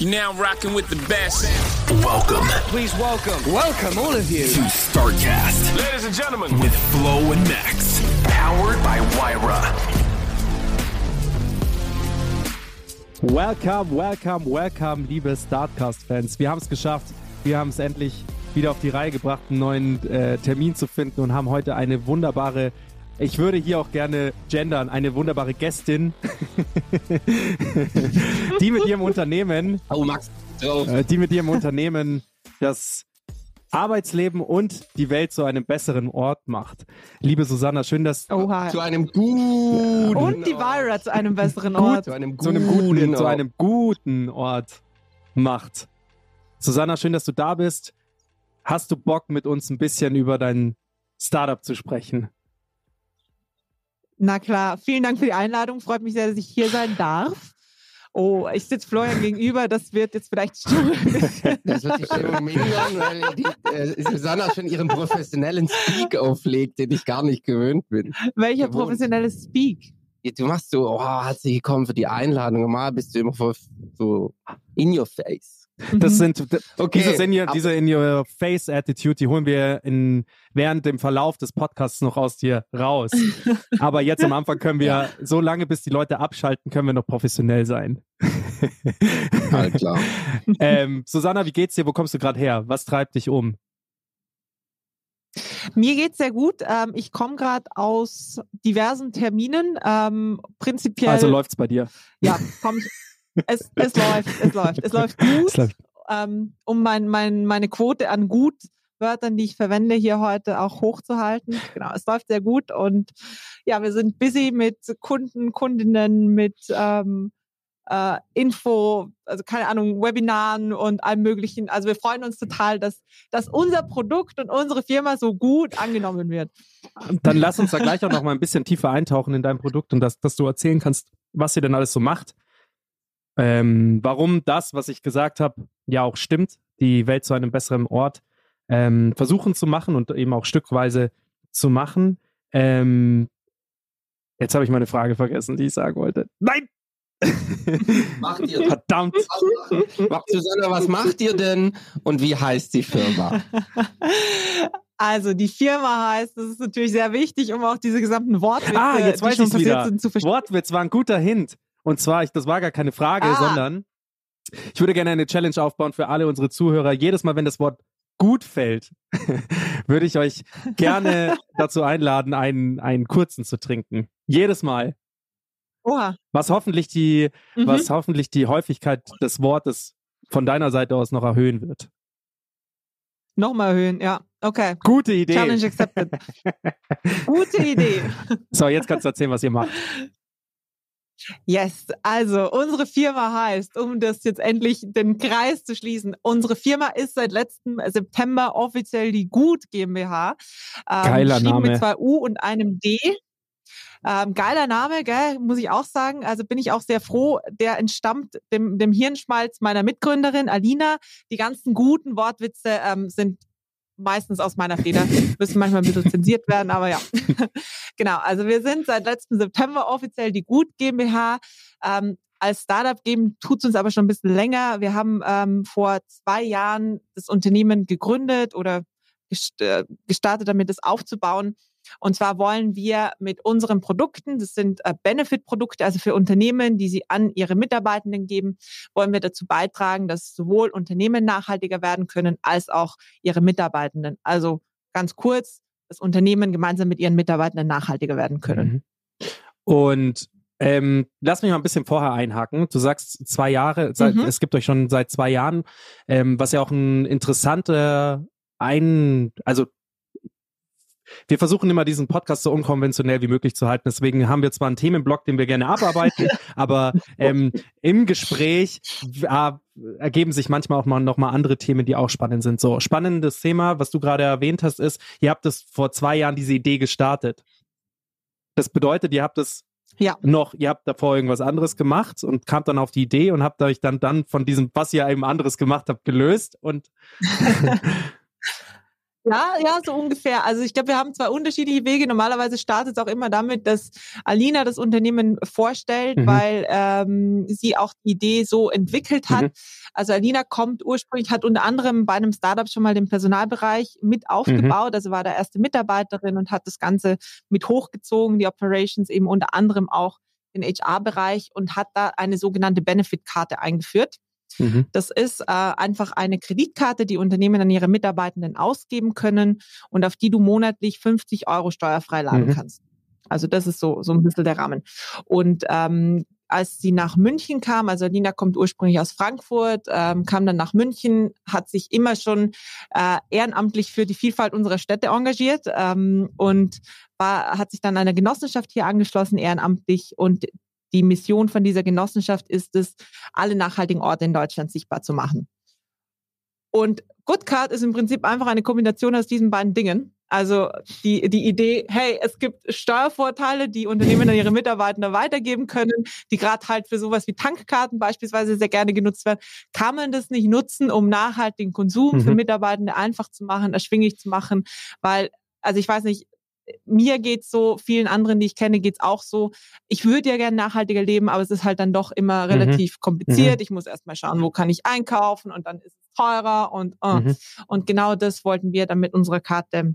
You're now rocking with the best. Welcome Please welcome, welcome all of you. to StarCast Ladies and gentlemen, with Flo and Max. Powered by Wyra. Welcome, welcome, welcome, liebe Startcast-Fans. Wir haben es geschafft. Wir haben es endlich wieder auf die Reihe gebracht, einen neuen äh, Termin zu finden und haben heute eine wunderbare, ich würde hier auch gerne gendern, eine wunderbare Gästin, die mit ihrem Unternehmen, Oh, Max. drauf. äh, die mit ihrem Unternehmen das Arbeitsleben und die Welt zu einem besseren Ort macht. Liebe Susanna, schön, dass Oha. Zu einem guten Und die Vira zu einem besseren Ort. Zu einem zu guten, einem guten, zu Ort. einem guten Ort macht. Susanna, schön, dass du da bist. Hast du Bock, mit uns ein bisschen über dein Startup zu sprechen? Na klar, vielen Dank für die Einladung. Freut mich sehr, dass ich hier sein darf. Oh, ich sitze Florian gegenüber. Das wird jetzt vielleicht Stimme. Das wird die Stimmung mindern, weil die, äh, Susanna schon ihren professionellen Speak auflegt, den ich gar nicht gewöhnt bin. Welcher Gewohnt. professionelle Speak? Du machst so, oh, herzlich willkommen für die Einladung. Normal bist du immer so in your face. Das Mhm. sind Okay, diese, in your, diese in your face Attitude, die holen wir in, während dem Verlauf des Podcasts noch aus dir raus. Aber jetzt am Anfang können wir, so lange bis die Leute abschalten, können wir noch professionell sein. All klar. ähm, Susanna, wie geht's dir? Wo kommst du gerade her? Was treibt dich um? Mir geht's sehr gut. Ähm, ich komme gerade aus diversen Terminen. Ähm, prinzipiell. Also läuft's bei dir. Ja, komm ich. Es, es läuft, es läuft. Es läuft gut. Es läuft. ähm, um mein, mein, meine Quote an Gutwörtern, die ich verwende, hier heute auch hochzuhalten. Genau, es läuft sehr gut und ja, wir sind busy mit Kunden, Kundinnen, mit ähm, äh, Info, also keine Ahnung, Webinaren und allem möglichen. Also wir freuen uns total, dass, dass unser Produkt und unsere Firma so gut angenommen wird. Dann lass uns da gleich auch noch mal ein bisschen tiefer eintauchen in dein Produkt und dass, dass du erzählen kannst, was ihr denn alles so macht. Ähm, warum das, was ich gesagt habe, ja auch stimmt, die Welt zu einem besseren Ort ähm, versuchen zu machen und eben auch stückweise zu machen. Ähm, jetzt habe ich meine Frage vergessen, die ich sagen wollte. Nein! Macht ihr Verdammt! Macht Susanna, was macht ihr denn und wie heißt die Firma? Also die Firma heißt, das ist natürlich sehr wichtig, um auch diese gesamten Wortwitze, Ah, jetzt die weiß schon ich's passiert wieder. sind, zu verstehen. Wortwitz war ein guter Hint. Und zwar, ich, das war gar keine Frage, Ah. sondern ich würde gerne eine Challenge aufbauen für alle unsere Zuhörer. Jedes Mal, wenn das Wort gut fällt, würde ich euch gerne dazu einladen, einen, einen kurzen zu trinken. Jedes Mal. Oha. Was hoffentlich die, Mhm. was hoffentlich die Häufigkeit des Wortes von deiner Seite aus noch erhöhen wird. Nochmal erhöhen, ja. Okay. Gute Idee. Challenge accepted. Gute Idee. So, jetzt kannst du erzählen, was ihr macht. Yes, also unsere Firma heißt, um das jetzt endlich den Kreis zu schließen, unsere Firma ist seit letztem September offiziell die Gut GmbH. Ähm, Geiler Name. mit zwei U und einem D. Ähm, geiler Name, gell, muss ich auch sagen. Also bin ich auch sehr froh. Der entstammt dem, dem Hirnschmalz meiner Mitgründerin Alina. Die ganzen guten Wortwitze ähm, sind meistens aus meiner Feder. Müssen manchmal ein bisschen zensiert werden, aber ja. genau, also wir sind seit letztem September offiziell die Gut GmbH. Ähm, als Startup geben tut es uns aber schon ein bisschen länger. Wir haben ähm, vor zwei Jahren das Unternehmen gegründet oder äh, gestartet, damit es aufzubauen. Und zwar wollen wir mit unseren Produkten, das sind äh, Benefit-Produkte, also für Unternehmen, die sie an ihre Mitarbeitenden geben, wollen wir dazu beitragen, dass sowohl Unternehmen nachhaltiger werden können, als auch ihre Mitarbeitenden. Also ganz kurz, das Unternehmen gemeinsam mit ihren Mitarbeitenden nachhaltiger werden können. Mhm. Und ähm, lass mich mal ein bisschen vorher einhaken. Du sagst zwei Jahre, seit, Mhm. es gibt euch schon seit zwei Jahren, ähm, was ja auch ein interessanter ein, also wir versuchen immer diesen Podcast so unkonventionell wie möglich zu halten. Deswegen haben wir zwar einen Themenblock, den wir gerne abarbeiten, aber ähm, im Gespräch äh, ergeben sich manchmal auch mal noch mal andere Themen, die auch spannend sind. So spannendes Thema, was du gerade erwähnt hast, ist, ihr habt es vor zwei Jahren diese Idee gestartet. Das bedeutet, ihr habt es Ja. noch, ihr habt davor irgendwas anderes gemacht und kamt dann auf die Idee und habt euch dann dann von diesem, was ihr eben anderes gemacht habt, gelöst und Ja, ja, so ungefähr. Also ich glaube, wir haben zwei unterschiedliche Wege. Normalerweise startet es auch immer damit, dass Alina das Unternehmen vorstellt, Mhm. weil ähm, sie auch die Idee so entwickelt hat. Mhm. Also Alina kommt ursprünglich, hat unter anderem bei einem Startup schon mal den Personalbereich mit Mhm. aufgebaut. Also war da erste Mitarbeiterin und hat das Ganze mit hochgezogen, die Operations eben unter anderem auch den HR-Bereich und hat da eine sogenannte Benefit-Karte eingeführt. Mhm. Das ist äh, einfach eine Kreditkarte, die Unternehmen an ihre Mitarbeitenden ausgeben können und auf die du monatlich 50 Euro steuerfrei laden Mhm. kannst. Also das ist so, so ein bisschen der Rahmen. Und ähm, als sie nach München kam, also Lina kommt ursprünglich aus Frankfurt, ähm, kam dann nach München, hat sich immer schon äh, ehrenamtlich für die Vielfalt unserer Städte engagiert ähm, und war, hat sich dann einer Genossenschaft hier angeschlossen, ehrenamtlich. Und die Mission von dieser Genossenschaft ist es, alle nachhaltigen Orte in Deutschland sichtbar zu machen. Und Goodcard ist im Prinzip einfach eine Kombination aus diesen beiden Dingen. Also die, die Idee, hey, es gibt Steuervorteile, die Unternehmen an ihre Mitarbeiter weitergeben können, die gerade halt für sowas wie Tankkarten beispielsweise sehr gerne genutzt werden. Kann man das nicht nutzen, um nachhaltigen Konsum für Mhm. Mitarbeitende einfach zu machen, erschwinglich zu machen? Weil, also ich weiß nicht, mir geht's so, vielen anderen, die ich kenne, geht's auch so. Ich würde ja gerne nachhaltiger leben, aber es ist halt dann doch immer Mhm. relativ kompliziert. Ich muss erst mal schauen, wo kann ich einkaufen und dann ist es teurer und äh. Mhm. und genau das wollten wir dann mit unserer Karte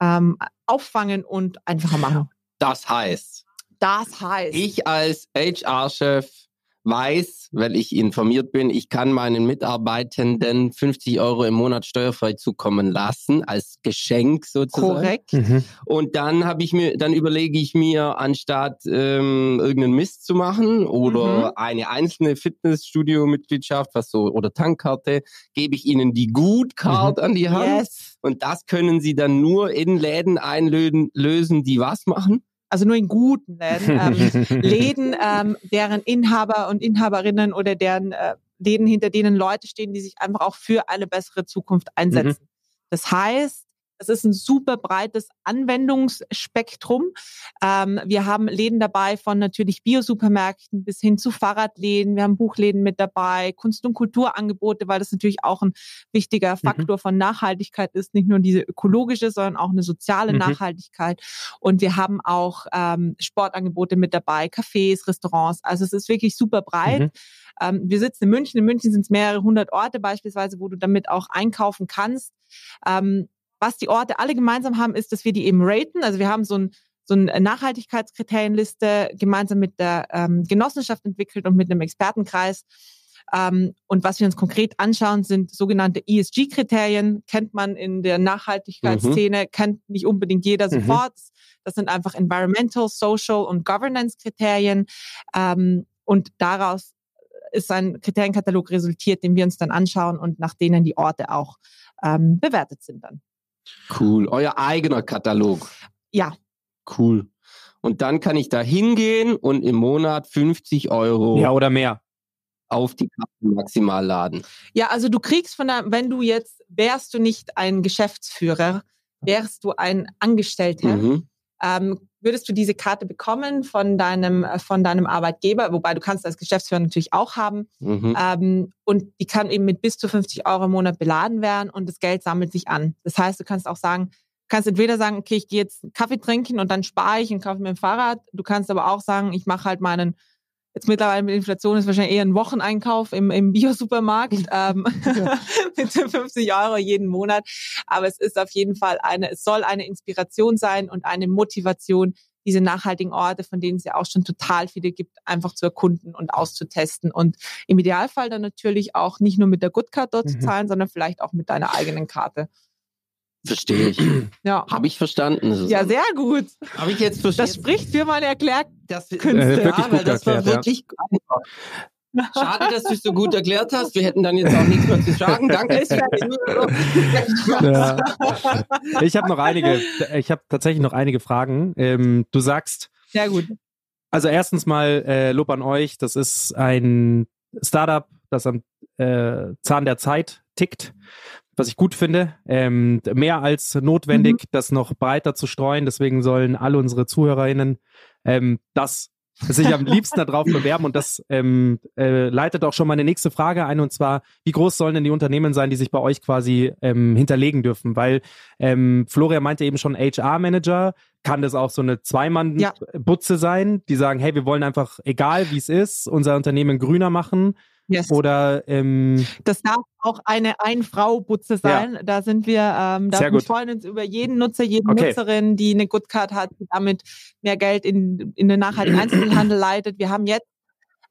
ähm, auffangen und einfacher machen. Das heißt, Das heißt, ich als HR-Chef weiß, weil ich informiert bin, ich kann meinen Mitarbeitenden 50 Euro im Monat steuerfrei zukommen lassen, als Geschenk sozusagen. korrekt. Mhm. Und dann habe ich mir, dann überlege ich mir, anstatt ähm, irgendeinen Mist zu machen oder Mhm. eine einzelne Fitnessstudio-Mitgliedschaft, was so oder Tankkarte, gebe ich ihnen die Good Card an die Hand. Yes. Und das können sie dann nur in Läden einlösen, lösen, die was machen. Also nur in guten Läden. Ähm, Läden, ähm, deren Inhaber und Inhaberinnen oder deren äh, Läden, hinter denen Leute stehen, die sich einfach auch für eine bessere Zukunft einsetzen. Das heißt, es ist ein super breites Anwendungsspektrum. Ähm, wir haben Läden dabei von natürlich Biosupermärkten bis hin zu Fahrradläden. Wir haben Buchläden mit dabei, Kunst- und Kulturangebote, weil das natürlich auch ein wichtiger Faktor von Nachhaltigkeit ist. Nicht nur diese ökologische, sondern auch eine soziale Mhm. Nachhaltigkeit. Und wir haben auch ähm, Sportangebote mit dabei, Cafés, Restaurants. Also es ist wirklich super breit. Mhm. Ähm, wir sitzen in München. In München sind es mehrere hundert Orte beispielsweise, wo du damit auch einkaufen kannst. Ähm, was die Orte alle gemeinsam haben, ist, dass wir die eben raten. Also wir haben so ein so eine Nachhaltigkeitskriterienliste gemeinsam mit der ähm, Genossenschaft entwickelt und mit einem Expertenkreis. Ähm, und was wir uns konkret anschauen, sind sogenannte ESG-Kriterien. Kennt man in der Nachhaltigkeitsszene, kennt nicht unbedingt jeder Mhm. sofort. Das sind einfach Environmental, Social und Governance-Kriterien. Ähm, und daraus ist ein Kriterienkatalog resultiert, den wir uns dann anschauen und nach denen die Orte auch ähm, bewertet sind dann. Cool. Euer eigener Katalog. Ja, Cool. Und dann kann ich da hingehen und im Monat 50 Euro Ja, oder mehr. auf die Karte maximal laden. Ja, also du kriegst von der, wenn du jetzt, wärst du nicht ein Geschäftsführer, wärst du ein Angestellter, Mhm. ähm, würdest du diese Karte bekommen von deinem, äh, von deinem Arbeitgeber, wobei du kannst als Geschäftsführer natürlich auch haben. Mhm. Ähm, und die kann eben mit bis zu 50 Euro im Monat beladen werden und das Geld sammelt sich an. Das heißt, du kannst auch sagen, kannst entweder sagen, okay, ich gehe jetzt Kaffee trinken und dann spare ich und kaufe mir ein Fahrrad. Du kannst aber auch sagen, ich mache halt meinen, jetzt mittlerweile mit Inflation ist wahrscheinlich eher ein Wocheneinkauf im, im Biosupermarkt ähm, mit den 50 Euro jeden Monat. Aber es ist auf jeden Fall eine, es soll eine Inspiration sein und eine Motivation, diese nachhaltigen Orte, von denen es ja auch schon total viele gibt, einfach zu erkunden und auszutesten und im Idealfall dann natürlich auch nicht nur mit der Goodcard dort zu Mhm. zahlen, sondern vielleicht auch mit deiner eigenen Karte. Verstehe ich. Ja. Habe ich verstanden. Susanne? Ja, sehr gut. Habe ich jetzt Das verstanden. spricht für meine. Das. Äh, wirklich ja, weil gut das war wirklich einfach. Schade, dass du es so gut erklärt hast. Wir hätten dann jetzt auch nichts mehr zu sagen. Danke. Ja. Ich habe noch einige, ich habe tatsächlich noch einige Fragen. Ähm, du sagst, Sehr gut. also erstens mal äh, Lob an euch. Das ist ein Startup, das am äh, Zahn der Zeit tickt, was ich gut finde. Ähm, mehr als notwendig, das noch breiter zu streuen. Deswegen sollen alle unsere ZuhörerInnen ähm, das sich am liebsten darauf bewerben und das ähm, äh, leitet auch schon meine nächste Frage ein und zwar, wie groß sollen denn die Unternehmen sein, die sich bei euch quasi ähm, hinterlegen dürfen? Weil ähm, Florian meinte eben schon HR-Manager, kann das auch so eine Zweimann-Butze sein, die sagen, hey, wir wollen einfach, egal wie es ist, unser Unternehmen grüner machen Yes. oder ähm, Das darf auch eine Ein-Frau-Butze sein. Da sind wir, ähm, da wir freuen uns über jeden Nutzer, jede Okay. Nutzerin, die eine Good Card hat, die damit mehr Geld in, in den nachhaltigen Einzelhandel leitet. Wir haben jetzt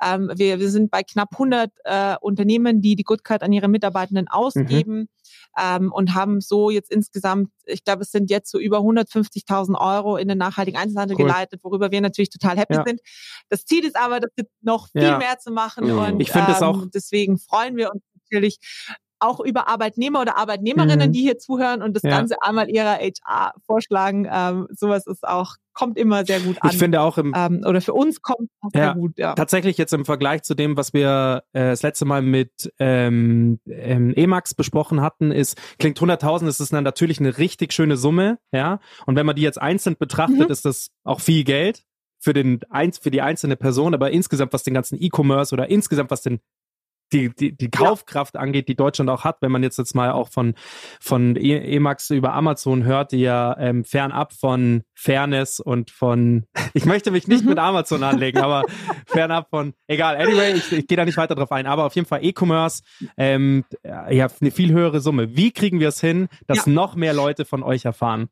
ähm, wir, wir sind bei knapp 100 äh, Unternehmen, die die Good Card an ihre Mitarbeitenden ausgeben ähm, und haben so jetzt insgesamt, ich glaube, es sind jetzt so über 150.000 Euro in den nachhaltigen Einzelhandel Cool. geleitet, worüber wir natürlich total happy Ja. sind. Das Ziel ist aber, das jetzt noch viel Ja. mehr zu machen Mhm. und Ich finde ähm, auch- deswegen freuen wir uns natürlich auch über Arbeitnehmer oder Arbeitnehmerinnen, Mhm. die hier zuhören und das Ja. Ganze einmal ihrer HR vorschlagen. Ähm, sowas ist auch, kommt immer sehr gut an. ich finde auch im ähm, oder für uns kommt es Ja. sehr gut, ja. tatsächlich jetzt im Vergleich zu dem, was wir äh, das letzte Mal mit ähm, ähm, Emax besprochen hatten, ist, klingt 100.000, ist es dann natürlich eine richtig schöne Summe, ja. Und wenn man die jetzt einzeln betrachtet, Mhm. ist das auch viel Geld für den für die einzelne Person, aber insgesamt was den ganzen E-Commerce oder insgesamt was den die, die, die Kaufkraft angeht, die Deutschland auch hat, wenn man jetzt jetzt mal auch von, von E- Emax über Amazon hört, die ja ähm, fernab von Fairness und von, ich möchte mich nicht Mhm. mit Amazon anlegen, aber fernab von, egal, anyway, ich, ich gehe da nicht weiter drauf ein, aber auf jeden Fall E-Commerce, ähm, ja, eine viel höhere Summe. Wie kriegen wir es hin, dass Ja. noch mehr Leute von euch erfahren?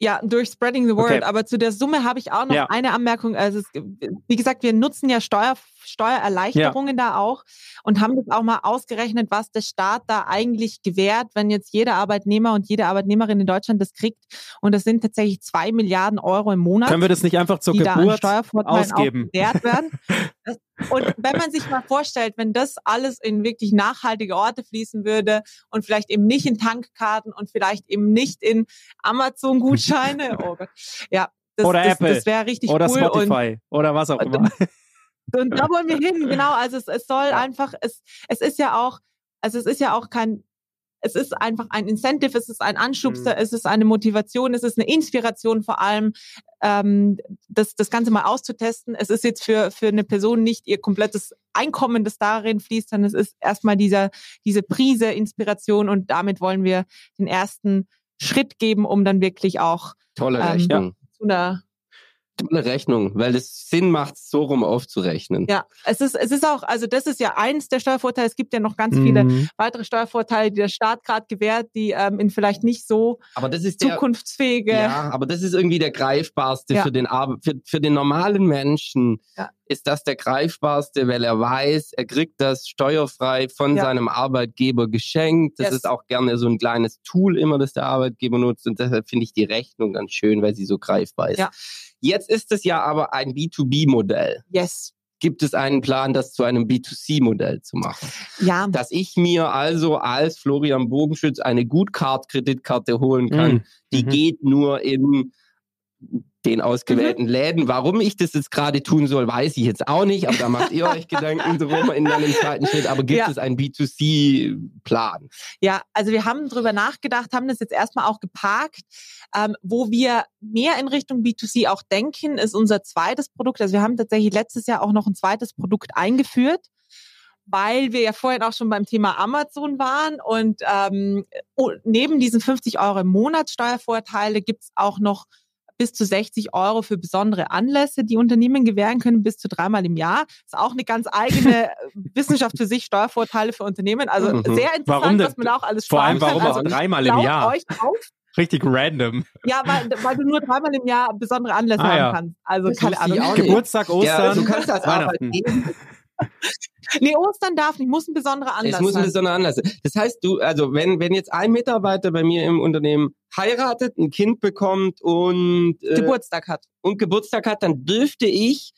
Ja, durch Spreading the Word. Okay. Aber zu der Summe habe ich auch noch Ja. eine Anmerkung. Also es, wie gesagt, wir nutzen ja Steuer, Steuererleichterungen da auch und haben das auch mal ausgerechnet, was der Staat da eigentlich gewährt, wenn jetzt jeder Arbeitnehmer und jede Arbeitnehmerin in Deutschland das kriegt. Und das sind tatsächlich zwei Milliarden Euro im Monat. Können wir das nicht einfach zur Geburt ausgeben? gewährt werden. Und wenn man sich mal vorstellt, wenn das alles in wirklich nachhaltige Orte fließen würde und vielleicht eben nicht in Tankkarten und vielleicht eben nicht in Amazon-Gutscheine, oh Gott, ja, das, Oder das, Apple. das wäre richtig oder cool. Spotify oder was auch immer. Und da wollen wir hin, genau. Also es, es soll einfach, es, es ist ja auch, also es ist ja auch kein, es ist einfach ein Incentive, es ist ein Anschubser, Mhm. es ist eine Motivation, es ist eine Inspiration vor allem, ähm, das, das Ganze mal auszutesten. Es ist jetzt für, für eine Person nicht ihr komplettes Einkommen, das darin fließt, sondern es ist erstmal dieser, diese Prise Inspiration und damit wollen wir den ersten Schritt geben, um dann wirklich auch Tolle Ähm, Rechnung. zu einer Tolle Rechnung, weil es Sinn macht, so rum aufzurechnen. Ja, es ist, es ist auch, also das ist ja eins der Vorteile. Es gibt ja noch ganz viele Mhm. weitere Steuervorteile, die der Staat gerade gewährt, die ähm, in vielleicht nicht so Aber das ist der, zukunftsfähige. Ja, aber das ist irgendwie der greifbarste Ja. für den für, für den normalen Menschen. Ja. Ist das der greifbarste, weil er weiß, er kriegt das steuerfrei von Ja. seinem Arbeitgeber geschenkt. Das Yes. ist auch gerne so ein kleines Tool immer, das der Arbeitgeber nutzt. Und deshalb finde ich die Rechnung ganz schön, weil sie so greifbar ist. Ja. Jetzt ist es ja aber ein B2B-Modell. Yes. Gibt es einen Plan, das zu einem B2C-Modell zu machen? Ja, Dass ich mir also als Florian Bogenschütz eine Gutcard-Kreditkarte holen kann, Mhm. die Mhm. geht nur in den ausgewählten Läden. Warum ich das jetzt gerade tun soll, weiß ich jetzt auch nicht, aber da macht ihr euch Gedanken drum in einem zweiten Schritt. Aber gibt Ja. es einen B2C-Plan? ja, also wir haben drüber nachgedacht, haben das jetzt erstmal auch geparkt. Ähm, wo wir mehr in Richtung B2C auch denken, ist unser zweites Produkt. Also wir haben tatsächlich letztes Jahr auch noch ein zweites Produkt eingeführt. weil wir ja vorhin auch schon beim Thema Amazon waren und ähm, neben diesen 50 Euro im Monat Steuervorteile gibt's auch noch bis zu 60 Euro für besondere Anlässe, die Unternehmen gewähren können, bis zu dreimal im Jahr. Ist auch eine ganz eigene Wissenschaft für sich, Steuervorteile für Unternehmen. Also Mhm. sehr interessant, Warum was man da auch alles Vor allem, sparen kann. warum also, auch dreimal im Jahr? Euch auf. Richtig random. Ja, weil, weil du nur dreimal im Jahr besondere Anlässe Ah, haben ja. kannst. Also Das keine Ahnung. Geburtstag, Ja, Ostern, du kannst als Weihnachten. Arbeitgeber Nee, Ostern darf nicht, muss ein besonderer Anlass Es muss ein sein. besonderer Anlass sein. Das heißt, du, also wenn, wenn jetzt ein Mitarbeiter bei mir im Unternehmen heiratet, ein Kind bekommt und, äh, Geburtstag hat. und Geburtstag hat, dann dürfte ich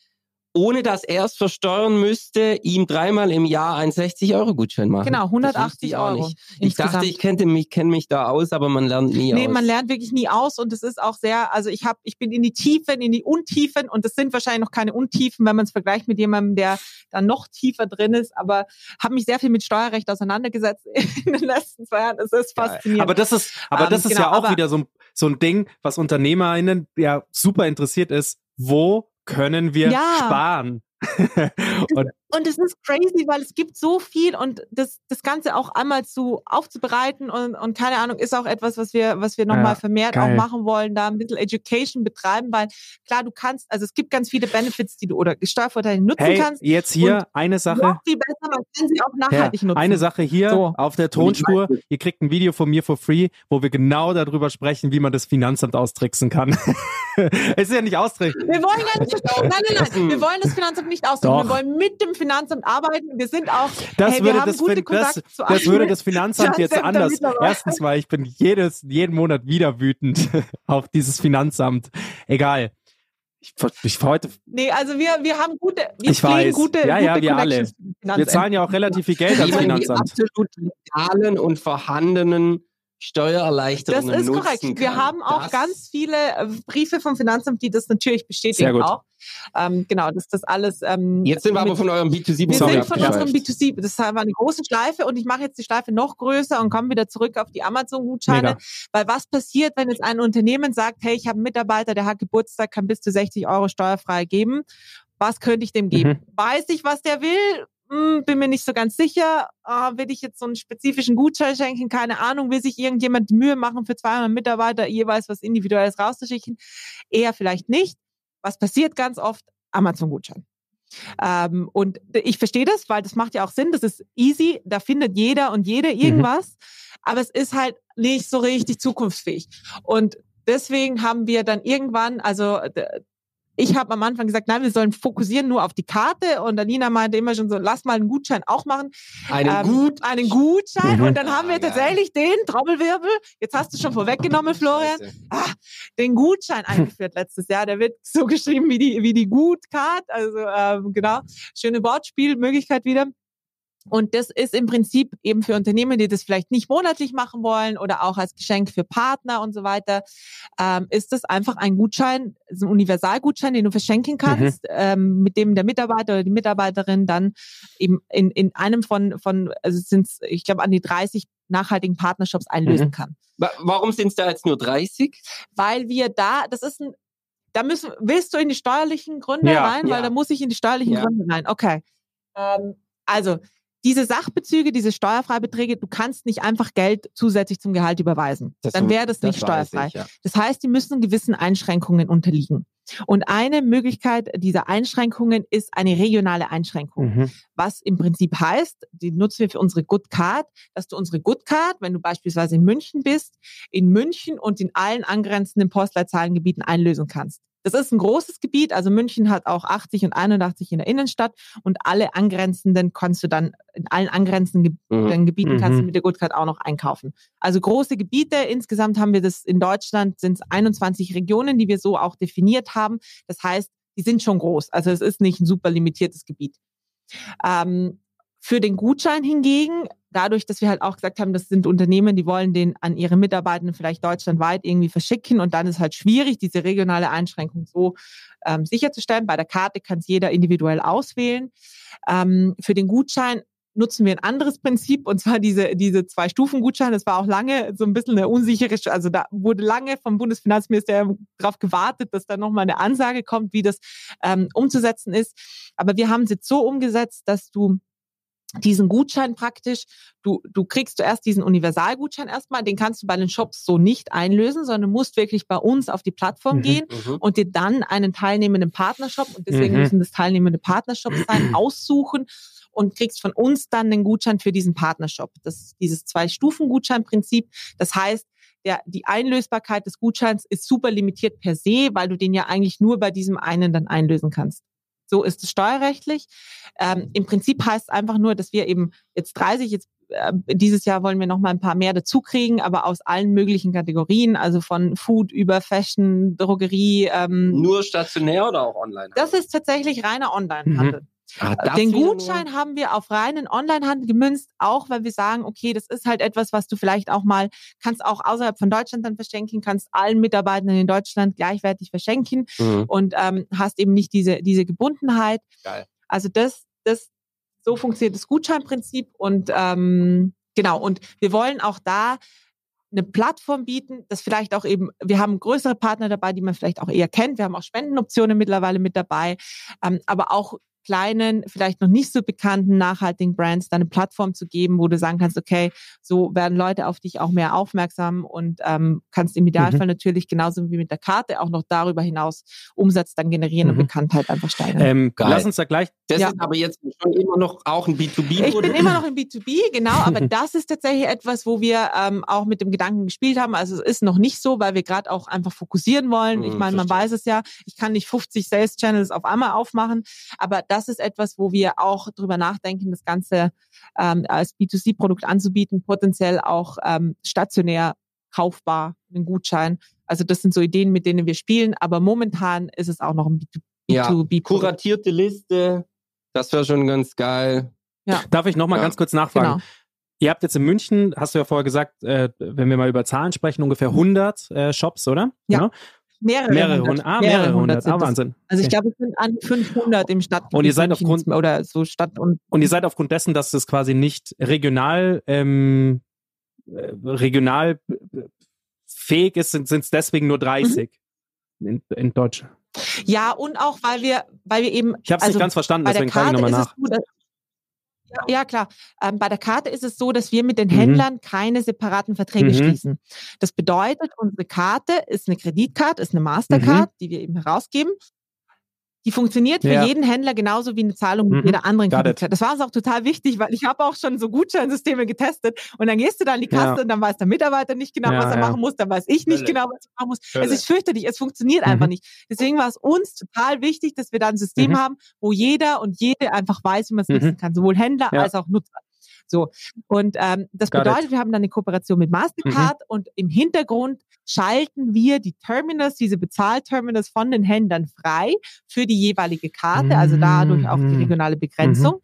ohne dass er es versteuern müsste, ihm dreimal im Jahr einen 60-Euro-Gutschein machen. Genau, Das wusste 180 ich auch Euro. nicht. Ich dachte, ich kenne mich, kenn mich da aus, aber man lernt nie Nee, aus. man lernt wirklich nie aus und es ist auch sehr, also ich habe, ich bin in die Tiefen, in die Untiefen und es sind wahrscheinlich noch keine Untiefen, wenn man es vergleicht mit jemandem, der da noch tiefer drin ist, aber habe mich sehr viel mit Steuerrecht auseinandergesetzt in den letzten zwei Jahren. Es ist faszinierend. Aber das ist, aber Ähm, das ist genau, ja auch wieder so, ein- so ein Ding, was UnternehmerInnen ja super interessiert ist. Wo können wir Ja. sparen? und Und es ist crazy, weil es gibt so viel und das, das Ganze auch einmal zu aufzubereiten und, und keine Ahnung, ist auch etwas, was wir, was wir nochmal Ja, vermehrt geil. auch machen wollen, da ein bisschen Education betreiben, weil klar, du kannst, also es gibt ganz viele Benefits, die du oder Steuervorteile nutzen hey, kannst. jetzt hier eine Sache. Noch viel besser, man kann sie auch Ja, nachhaltig nutzen. eine Sache hier So. auf der Tonspur. Ihr kriegt ein Video von mir for free, wo wir genau darüber sprechen, wie man das Finanzamt austricksen kann. es ist ja nicht austricksen. Wir wollen gar nicht, nein, nein, nein, wir wollen das Finanzamt nicht ausdrücken. Wir Doch. wollen mit dem Finanzamt arbeiten. Wir sind auch, Das, hey, wir würde haben das, gute fin- das, Kontakte zu das würde das Finanzamt jetzt anders. Erstens, weil ich bin jedes, jeden Monat wieder wütend auf dieses Finanzamt. Egal. Ich, ich heute, Nee, also wir, wir haben gute, wir Ich weiß. gute, Ja, gute ja, wir alle. Wir Finanzamt. zahlen ja auch relativ viel Geld ans man die Finanzamt. absolut legalen und vorhandenen Das Steuererleichterungen ist nutzen korrekt. Wir kann. haben auch Das- ganz viele äh, Briefe vom Finanzamt, die das natürlich Sehr bestätigen gut. auch. Ähm, genau, dass das alles. Ähm, Jetzt sind wir aber von eurem B2C wir sind von unserem B2C. Das war eine große Schleife und ich mache jetzt die Schleife noch größer und komme wieder zurück auf die Amazon-Gutscheine. Weil was passiert, wenn jetzt ein Unternehmen sagt, hey, ich habe einen Mitarbeiter, der hat Geburtstag, kann bis zu 60 Euro steuerfrei geben. Was könnte ich dem geben? Mhm. Weiß ich, was der will? Hm, bin mir nicht so ganz sicher. Ah, will ich jetzt so einen spezifischen Gutschein schenken? Keine Ahnung. Will sich irgendjemand Mühe machen, für 200 Mitarbeiter jeweils was Individuelles rauszuschicken? Eher vielleicht nicht. Was passiert ganz oft? Amazon-Gutschein. Ähm, und ich verstehe das, weil das macht ja auch Sinn. Das ist easy. Da findet jeder und jede irgendwas. Aber es ist halt nicht so richtig zukunftsfähig. Und deswegen haben wir dann irgendwann, also ich habe am Anfang gesagt, nein, wir sollen fokussieren nur auf die Karte. Und Alina meinte immer schon so, lass mal einen Gutschein auch machen. einen Ähm, gut Einen Gutschein. Mhm. Und dann haben wir Ah, tatsächlich den Trommelwirbel. Jetzt hast du schon vorweggenommen, Florian ah, den Gutschein eingeführt letztes Jahr. Der wird so geschrieben wie die, wie die Gutcard. Also ähm, genau, schöne Wortspielmöglichkeit wieder. Und das ist im Prinzip eben für Unternehmen, die das vielleicht nicht monatlich machen wollen oder auch als Geschenk für Partner und so weiter, ähm, ist das einfach ein Gutschein, ein Universalgutschein, den du verschenken kannst, ähm, mit dem der Mitarbeiter oder die Mitarbeiterin dann eben in, in einem von, von also es sind ich glaube, an die 30 nachhaltigen Partnershops einlösen Mhm. kann Wa- Warum sind es da jetzt nur 30? weil wir da, das ist ein, da müssen, willst du in die steuerlichen Gründe Ja, rein? Weil ja. da muss ich in die steuerlichen Ja. Gründe rein. Okay. Ähm, also, diese Sachbezüge, diese Steuerfreibeträge, du kannst nicht einfach Geld zusätzlich zum Gehalt überweisen. Dann wäre das, nicht weiß steuerfrei. ich, ja. Das heißt, die müssen gewissen Einschränkungen unterliegen. Und eine Möglichkeit dieser Einschränkungen ist eine regionale Einschränkung Mhm. was im Prinzip heißt, die nutzen wir für unsere Good Card, dass du unsere Good Card, wenn du beispielsweise in München bist, in München und in allen angrenzenden Postleitzahlengebieten einlösen kannst. Das ist ein großes Gebiet, also München hat auch 80 und 81 in der Innenstadt und alle angrenzenden kannst du dann, in allen angrenzenden Ge Mhm. Gebieten kannst du Mhm. mit der Good Card auch noch einkaufen. Also große Gebiete, insgesamt haben wir das in Deutschland, sind es 21 Regionen, die wir so auch definiert haben. Das heißt, die sind schon groß, also es ist nicht ein super limitiertes Gebiet. Ähm, für den Gutschein hingegen, dadurch, dass wir halt auch gesagt haben, das sind Unternehmen, die wollen den an ihre Mitarbeitenden vielleicht deutschlandweit irgendwie verschicken und dann ist halt schwierig, diese regionale Einschränkung so ähm, sicherzustellen. Bei der Karte kann es jeder individuell auswählen. Ähm, für den Gutschein nutzen wir ein anderes Prinzip und zwar diese, diese zwei Stufen Gutschein. Das war auch lange so ein bisschen eine unsichere, also da wurde lange vom Bundesfinanzministerium darauf gewartet, dass da nochmal eine Ansage kommt, wie das ähm, umzusetzen ist. Aber wir haben es jetzt so umgesetzt, dass du diesen Gutschein praktisch, du, du kriegst zuerst diesen Universalgutschein erstmal, den kannst du bei den Shops so nicht einlösen, sondern du musst wirklich bei uns auf die Plattform Mhm. gehen Mhm. und dir dann einen teilnehmenden Partnershop, und deswegen Mhm. müssen das teilnehmende Partnershops sein, aussuchen und kriegst von uns dann den Gutschein für diesen Partnershop. Das ist dieses Zwei-Stufen-Gutschein-Prinzip. Das heißt, der, die Einlösbarkeit des Gutscheins ist super limitiert per se, weil du den ja eigentlich nur bei diesem einen dann einlösen kannst. So ist es steuerrechtlich. Ähm, Im Prinzip heißt es einfach nur, dass wir eben jetzt 30, jetzt äh, dieses Jahr wollen wir noch mal ein paar mehr dazu kriegen, aber aus allen möglichen Kategorien, also von Food über Fashion, Drogerie. Ähm, Nur stationär oder auch online? das ist tatsächlich reiner Online-Handel. Ah, das Den Gutschein haben wir auf reinen Onlinehandel gemünzt, auch weil wir sagen, okay, das ist halt etwas, was du vielleicht auch mal, kannst auch außerhalb von Deutschland dann verschenken, kannst allen Mitarbeitern in Deutschland gleichwertig verschenken nur- Mhm. und ähm, hast eben nicht diese, diese Gebundenheit. Geil. Also das, das, so funktioniert das Gutscheinprinzip und ähm, genau, und wir wollen auch da eine Plattform bieten, das vielleicht auch eben, wir haben größere Partner dabei, die man vielleicht auch eher kennt. Wir haben auch Spendenoptionen mittlerweile mit dabei, ähm, aber auch kleinen, vielleicht noch nicht so bekannten nachhaltigen Brands da eine Plattform zu geben, wo du sagen kannst, okay, so werden Leute auf dich auch mehr aufmerksam und ähm, kannst im Idealfall natürlich genauso wie mit der Karte auch noch darüber hinaus Umsatz dann generieren und Mhm. Bekanntheit einfach steigern. Ähm, lass uns da gleich. Das Ja. ist aber jetzt schon immer noch auch ein B2B. Ich bin immer noch im B2B, genau, aber das ist tatsächlich etwas, wo wir ähm, auch mit dem Gedanken gespielt haben. Also es ist noch nicht so, weil wir gerade auch einfach fokussieren wollen. Ich Hm, meine, man verstehe. weiß es ja, ich kann nicht 50 Sales Channels auf einmal aufmachen, aber das ist etwas, wo wir auch drüber nachdenken, das Ganze ähm, als B2C-Produkt anzubieten, potenziell auch ähm, stationär kaufbar, einen Gutschein. Also das sind so Ideen, mit denen wir spielen, aber momentan ist es auch noch ein B2B. Ja, B2B-Produkt. kuratierte Liste, das wäre schon ganz geil. Darf ich noch mal Ja. ganz kurz nachfragen? Genau. Ihr habt jetzt in München, hast du ja vorher gesagt, äh, wenn wir mal über Zahlen sprechen, ungefähr 100 äh, Shops, oder? Ja. Genau. Mehrere, Mehrere hundert. hundert. Ah, mehrere hundert. sind Ah, das. Wahnsinn. Also ich Okay. glaube, es sind an 500 im Stadt. Und ihr seid aufgrund- oder so Stadt und Und ihr seid aufgrund dessen, dass es quasi nicht regional ähm, äh, regional äh, fähig ist, sind es deswegen nur 30 Mhm. in, in Deutsch. ja und auch weil wir weil wir eben Ich habe es also nicht ganz verstanden, deswegen frage ich nochmal nach. dass, ja, klar. Ähm, bei der Karte ist es so, dass wir mit den Mhm. Händlern keine separaten Verträge Mhm. schließen. Das bedeutet, unsere Karte ist eine Kreditkarte, ist eine Mastercard, Mhm. die wir eben herausgeben. Die funktioniert für Ja. jeden Händler genauso wie eine Zahlung mit Mhm. jeder anderen it. Kreditkarte. Das war uns auch total wichtig, weil ich habe auch schon so Gutscheinsysteme getestet und dann gehst du da an die Kasse Ja. und dann weiß der Mitarbeiter nicht genau, Ja, was er machen muss, dann weiß ich nicht Hölle. genau, was ich machen muss. Hölle. Es ist fürchterlich, es funktioniert Mhm. einfach nicht. Deswegen war es uns total wichtig, dass wir da ein System Mhm. haben, wo jeder und jede einfach weiß, wie man es Mhm. nutzen kann, sowohl Händler als auch Nutzer. So. Und ähm, das Got it. Mhm. bedeutet, wir haben dann eine Kooperation mit Mastercard und im Hintergrund schalten wir die Terminals, diese Bezahlterminals von den Händlern frei für die jeweilige Karte, also dadurch auch die Mhm. regionale Begrenzung.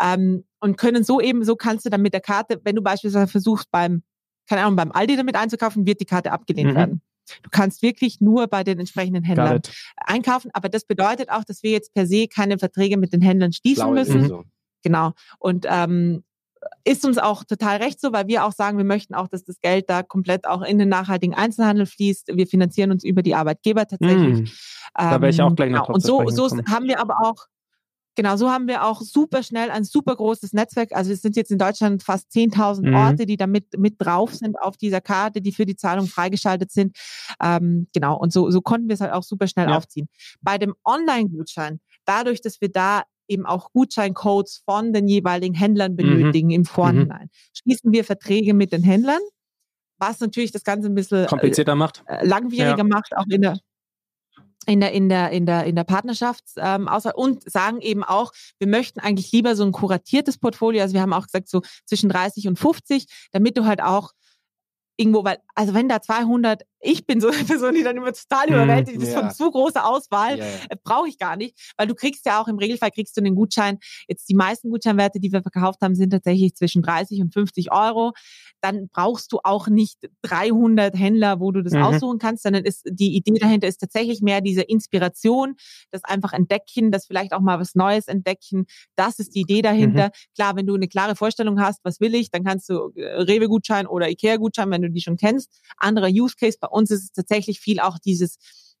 Ähm, und können so eben, so kannst du dann mit der Karte, wenn du beispielsweise versuchst, beim, keine Ahnung, beim Aldi damit einzukaufen, wird die Karte abgelehnt Mhm. werden. Du kannst wirklich nur bei den entsprechenden Händlern einkaufen, aber das bedeutet auch, dass wir jetzt per se keine Verträge mit den Händlern schließen Schlaue müssen. Lösung. Genau. Und ähm, ist uns auch total recht so, weil wir auch sagen, wir möchten auch, dass das Geld da komplett auch in den nachhaltigen Einzelhandel fließt. Wir finanzieren uns über die Arbeitgeber tatsächlich. Mm. Da wäre ich auch gleich noch genau. Und so, so gekommen. haben wir aber auch, genau, so haben wir auch super schnell ein super großes Netzwerk. Also es sind jetzt in Deutschland fast 10.000 Mhm. Orte, die da mit, mit drauf sind auf dieser Karte, die für die Zahlung freigeschaltet sind. Ähm, genau, und so, so konnten wir es halt auch super schnell Ja. aufziehen. Bei dem Online-Gutschein, dadurch, dass wir da eben auch Gutscheincodes von den jeweiligen Händlern Mhm. benötigen im Vorhinein, schließen wir Verträge mit den Händlern, was natürlich das Ganze ein bisschen äh, Komplizierter macht. äh, langwieriger Ja. macht, auch in der in der in der in der in der Partnerschafts ähm, und sagen eben auch, wir möchten eigentlich lieber so ein kuratiertes Portfolio. Also wir haben auch gesagt so zwischen 30 und 50, damit du halt auch irgendwo, weil also wenn da 200, ich bin so eine Person, die dann immer total Mhm, überwältigt ist ja. von zu großer Auswahl, Ja, ja. äh, brauche ich gar nicht, weil du kriegst ja auch im Regelfall kriegst du den Gutschein. Jetzt die meisten Gutscheinwerte, die wir verkauft haben, sind tatsächlich zwischen 30 und 50 Euro. Dann brauchst du auch nicht 300 Händler, wo du das Mhm. aussuchen kannst, sondern ist die Idee dahinter ist tatsächlich mehr diese Inspiration, das einfach entdecken, das vielleicht auch mal was Neues entdecken. Das ist die Idee dahinter. Klar, wenn du eine klare Vorstellung hast, was will ich, dann kannst du äh, Rewe-Gutschein oder Ikea-Gutschein, wenn du die schon kennst. Anderer Use Case. Bei uns ist es tatsächlich viel auch dieses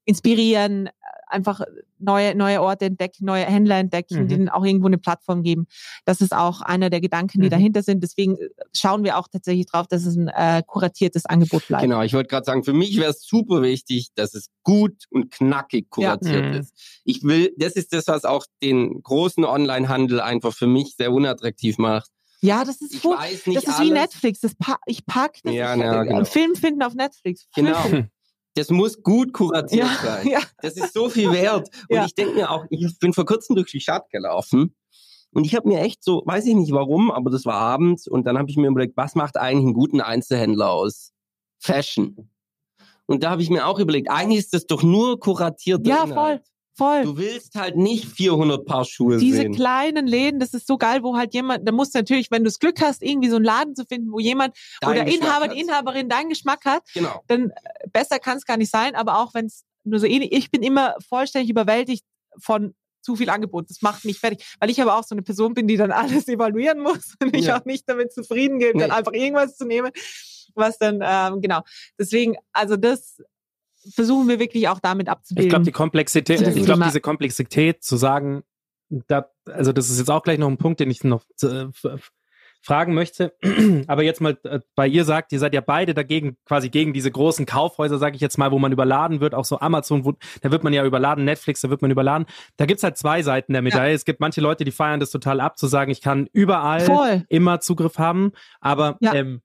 Inspirieren, äh, einfach neue, neue Orte entdecken, neue Händler entdecken, Mhm. denen auch irgendwo eine Plattform geben. Das ist auch einer der Gedanken, die Mhm. dahinter sind. Deswegen äh, schauen wir auch tatsächlich drauf, dass es ein äh, kuratiertes Angebot bleibt. Genau, ich wollte gerade sagen, für mich wäre es super wichtig, dass es gut und knackig kuratiert Ja. Mhm. ist. Ich will, das ist das, was auch den großen Onlinehandel einfach für mich sehr unattraktiv macht. Ja, das ist Ich nicht Das ist alles. wie Netflix. Das pa ich pack das. Ja, ja, genau. Film finden auf Netflix. Genau. Das muss gut kuratiert Ja, sein. ja. Das ist so viel wert. Und Ja. ich denke mir auch, ich bin vor kurzem durch die Stadt gelaufen Und ich habe mir echt so, weiß ich nicht warum, aber das war abends und dann habe ich mir überlegt, was macht eigentlich einen guten Einzelhändler aus? Fashion. Und da habe ich mir auch überlegt, eigentlich ist das doch nur kuratiert. Ja, voll. Voll. Du willst halt nicht 400 Paar Schuhe Diese sehen. kleinen Läden, das ist so geil, wo halt jemand, da musst du natürlich, wenn du das Glück hast, irgendwie so einen Laden zu finden, wo jemand Deinen oder Geschmack Inhaber, hat. Inhaberin deinen Geschmack hat, Genau. dann äh, besser kann es gar nicht sein, aber auch wenn es nur so ähnlich, ich bin immer vollständig überwältigt von zu viel Angebot. Das macht mich fertig, weil ich aber auch so eine Person bin, die dann alles evaluieren muss und ich Ja. auch nicht damit zufrieden gehe, dann Nee. einfach irgendwas zu nehmen, was dann, ähm, genau. Deswegen, also das versuchen wir wirklich auch damit abzubilden. Ich glaube, die Komplexität, Das ich glaube, diese Komplexität zu sagen, da, also das ist jetzt auch gleich noch ein Punkt, den ich noch äh, fragen möchte. Aber jetzt mal, äh, bei ihr sagt, ihr seid ja beide dagegen, quasi gegen diese großen Kaufhäuser, sage ich jetzt mal, wo man überladen wird, auch so Amazon, wo, da wird man ja überladen, Netflix, da wird man überladen. Da gibt's halt zwei Seiten der Medaille. Es gibt manche Leute, die feiern das total ab, zu sagen, ich kann überall Voll. immer Zugriff haben, aber Ja. ähm,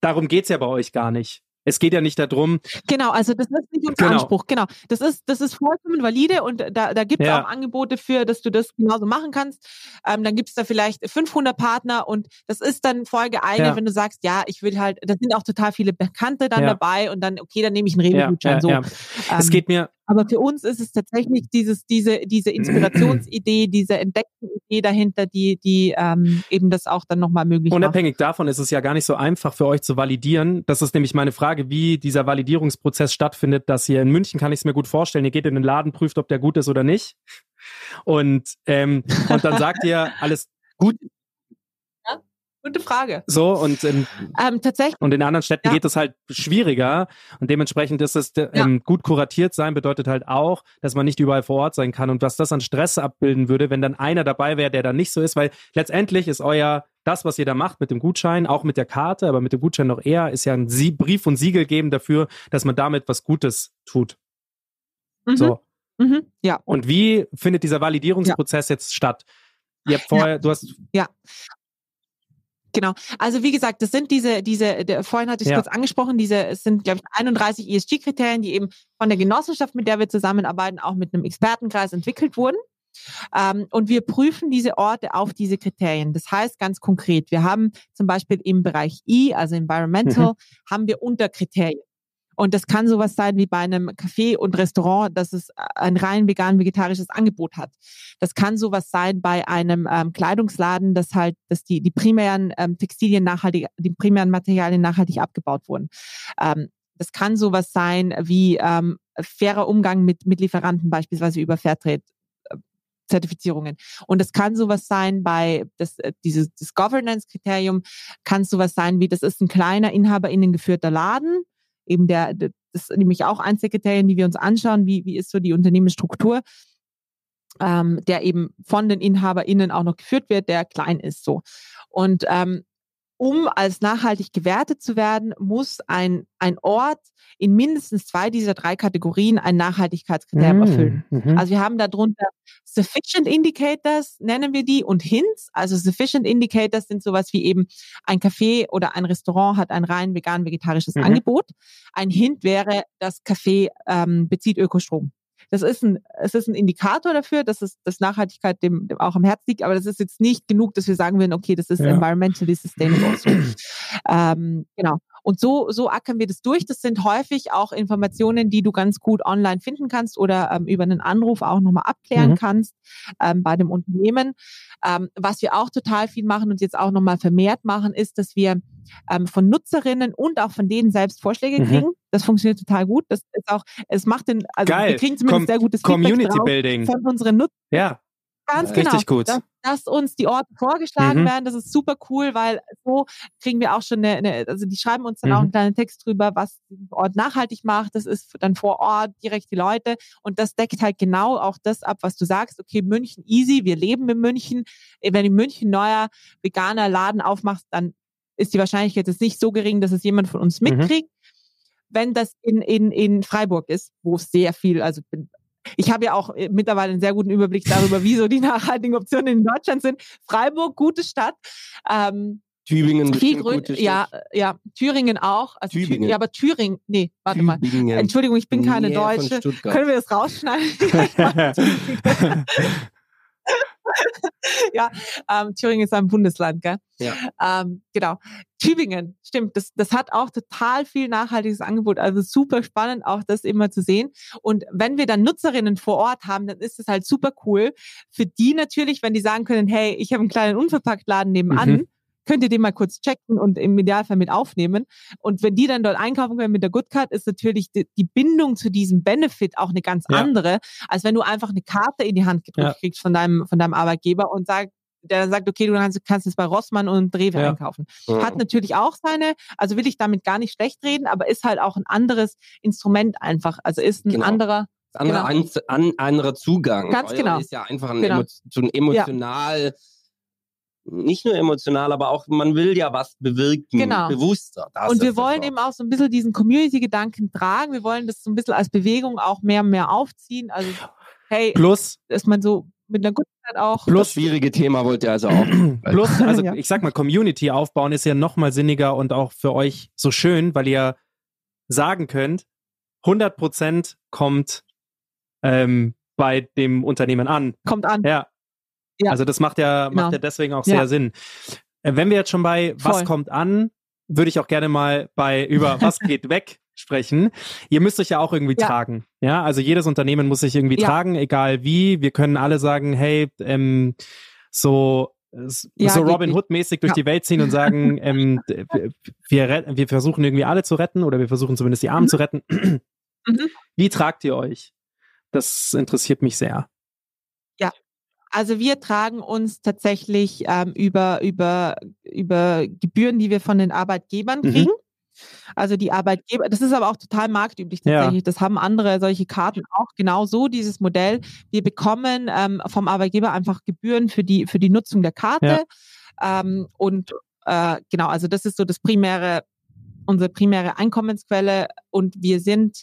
darum geht's ja bei euch gar nicht. Es geht ja nicht darum, Genau, also das ist nicht unser Genau. Anspruch. Genau, das ist das ist vollkommen valide und da, da gibt es Ja. auch Angebote für, dass du das genauso machen kannst. Ähm, dann gibt es da vielleicht 500 Partner und das ist dann voll geeignet, Ja. wenn du sagst, ja, ich will halt, da sind auch total viele Bekannte dann Ja. dabei und dann, okay, dann nehme ich einen Rewe-Gutschein. so. ja. es Ähm, geht mir, aber für uns ist es tatsächlich dieses, diese, diese Inspirationsidee, diese entdeckte Idee dahinter, die, die ähm, eben das auch dann nochmal möglich macht. Unabhängig davon ist es ja gar nicht so einfach für euch zu validieren. Das ist nämlich meine Frage, wie dieser Validierungsprozess stattfindet, dass ihr in München kann ich es mir gut vorstellen, ihr geht in den Laden, prüft, ob der gut ist oder nicht. Und, ähm, und dann sagt ihr alles gut Gute Frage. so und in, Ähm, tatsächlich, und in anderen Städten Ja. geht es halt schwieriger und dementsprechend ist es ähm, gut kuratiert sein bedeutet halt auch, dass man nicht überall vor Ort sein kann und was das an Stress abbilden würde, wenn dann einer dabei wäre, der dann nicht so ist, weil letztendlich ist euer das, was ihr da macht mit dem Gutschein, auch mit der Karte, aber mit dem Gutschein noch eher, ist ja ein Sie Brief und Siegel geben dafür, dass man damit was Gutes tut. mhm, So. mhm, ja. Und wie findet dieser Validierungsprozess jetzt statt? Ihr habt vorher, du hast, Genau. Also wie gesagt, das sind diese, diese, der, vorhin hatte ich es Ja. kurz angesprochen, diese, es sind, glaube ich, 31 ESG-Kriterien, die eben von der Genossenschaft, mit der wir zusammenarbeiten, auch mit einem Expertenkreis entwickelt wurden. Ähm, und wir prüfen diese Orte auf diese Kriterien. Das heißt ganz konkret, wir haben zum Beispiel im Bereich I, also Environmental, haben wir Unterkriterien. Und das kann sowas sein wie bei einem Café und Restaurant, dass es ein rein vegan-vegetarisches Angebot hat. Das kann sowas sein bei einem ähm, Kleidungsladen, dass halt, dass die, die primären ähm, Textilien nachhaltig, die primären Materialien nachhaltig abgebaut wurden. Ähm, das kann sowas sein wie ähm, fairer Umgang mit, mit Lieferanten, beispielsweise über Fairtrade. äh, Zertifizierungen. Und es kann sowas sein bei das, äh, dieses das Governance-Kriterium kann sowas sein wie, das ist ein kleiner InhaberInnen geführter Laden, eben der, das ist nämlich auch eins der Kriterien, die wir uns anschauen, wie, wie ist so die Unternehmensstruktur, ähm, der eben von den InhaberInnen auch noch geführt wird, der klein ist so. Und ähm, um als nachhaltig gewertet zu werden, muss ein, ein Ort in mindestens zwei dieser drei Kategorien ein Nachhaltigkeitskriterium erfüllen. Mhm. Also wir haben darunter Sufficient Indicators, nennen wir die, und Hints. Also Sufficient Indicators sind sowas wie eben ein Café oder ein Restaurant hat ein rein vegan-vegetarisches Mhm. Angebot. Ein Hint wäre, das Café ähm, bezieht Ökostrom. Das ist ein, es ist ein Indikator dafür, dass es, dass Nachhaltigkeit dem, dem auch am Herzen liegt, aber das ist jetzt nicht genug, dass wir sagen würden, okay, das ist Ja. environmentally sustainable. So. ähm, genau. Und so, so ackern wir das durch. Das sind häufig auch Informationen, die du ganz gut online finden kannst oder ähm, über einen Anruf auch nochmal abklären Mhm. kannst ähm, bei dem Unternehmen. Ähm, was wir auch total viel machen und jetzt auch nochmal vermehrt machen, ist, dass wir ähm, von Nutzerinnen und auch von denen selbst Vorschläge Mhm. kriegen. Das funktioniert total gut. Das ist auch, es macht den, also Geil. wir kriegen zumindest Com- sehr gutes Community Feedback Building. von unseren Nutzern. Ja, Ganz Ja. genau. Richtig gut. Dass, dass uns die Orte vorgeschlagen Mhm. werden, das ist super cool, weil so kriegen wir auch schon eine, eine also die schreiben uns dann auch Mhm. einen kleinen Text drüber, was den Ort nachhaltig macht. Das ist dann vor Ort direkt die Leute und das deckt halt genau auch das ab, was du sagst. Okay, München easy, wir leben in München. Wenn in München neuer veganer Laden aufmachst, dann ist die Wahrscheinlichkeit jetzt nicht so gering, dass es jemand von uns Mhm. mitkriegt. Wenn das in, in, in Freiburg ist, wo es sehr viel, also bin- ich habe ja auch äh, mittlerweile einen sehr guten Überblick darüber, wie so die nachhaltigen Optionen in Deutschland sind. Freiburg, gute Stadt. Ähm, Tübingen viel grün, gute ja, ja, Thüringen auch. Also Thü- Tübingen. Ja, aber Thüringen, nee, warte mal. Tübingen. Entschuldigung, ich bin keine Nähe Deutsche. Können wir das rausschneiden? ja, ähm, Thüringen ist ein Bundesland, gell? Ja. Ähm, genau. Tübingen, stimmt, das, das hat auch total viel nachhaltiges Angebot. Also super spannend, auch das immer zu sehen. Und wenn wir dann Nutzerinnen vor Ort haben, dann ist es halt super cool. Für die natürlich, wenn die sagen können, hey, ich habe einen kleinen Unverpacktladen nebenan, Mhm. Könnt ihr den mal kurz checken und im Idealfall mit aufnehmen. Und wenn die dann dort einkaufen können mit der Good Card, ist natürlich die, die Bindung zu diesem Benefit auch eine ganz Ja. andere, als wenn du einfach eine Karte in die Hand gedrückt Ja. kriegst von deinem, von deinem Arbeitgeber und sagt, der dann sagt, okay, du kannst, kannst jetzt bei Rossmann und Rewe Ja. einkaufen. Hat natürlich auch seine, also will ich damit gar nicht schlecht reden, aber ist halt auch ein anderes Instrument einfach. Also ist ein Genau. anderer, anderer, Genau. an, an, anderer Zugang. Ganz Euer genau. ist ja einfach ein, Genau. emo, so ein emotional, nicht nur emotional, aber auch man will ja was bewirken, Genau. bewusster. Das und wir wollen eben auch so ein bisschen diesen Community-Gedanken tragen. Wir wollen das so ein bisschen als Bewegung auch mehr und mehr aufziehen. Also, hey, Plus, dass man so mit einer guten Zeit auch. Plus- das schwierige Thema wollt ihr also auch. Plus, also Ja. ich sag mal, Community aufbauen ist ja noch mal sinniger und auch für euch so schön, weil ihr sagen könnt, 100% kommt ähm, bei dem Unternehmen an. kommt an. Ja. Ja. Also das macht ja, Genau. macht ja deswegen auch Ja. sehr Sinn. Äh, Wenn wir jetzt schon bei was Voll. kommt an, würde ich auch gerne mal bei über was geht weg sprechen. Ihr müsst euch ja auch irgendwie Ja. tragen. Ja, also jedes Unternehmen muss sich irgendwie Ja. tragen, egal wie. Wir können alle sagen, hey, ähm, so Ja, so Robin nicht. Hood mäßig durch Ja. die Welt ziehen und sagen, ähm, wir, wir versuchen irgendwie alle zu retten oder wir versuchen zumindest die Armen Mhm. zu retten. Mhm. Wie tragt ihr euch? Das interessiert mich sehr. Also wir tragen uns tatsächlich ähm, über, über, über Gebühren, die wir von den Arbeitgebern Mhm. kriegen. Also die Arbeitgeber, das ist aber auch total marktüblich Ja. tatsächlich. Das haben andere solche Karten auch genau so, dieses Modell. Wir bekommen ähm, vom Arbeitgeber einfach Gebühren für die, für die Nutzung der Karte. Ähm, und äh, genau, also das ist so das primäre, unsere primäre Einkommensquelle. Und wir sind,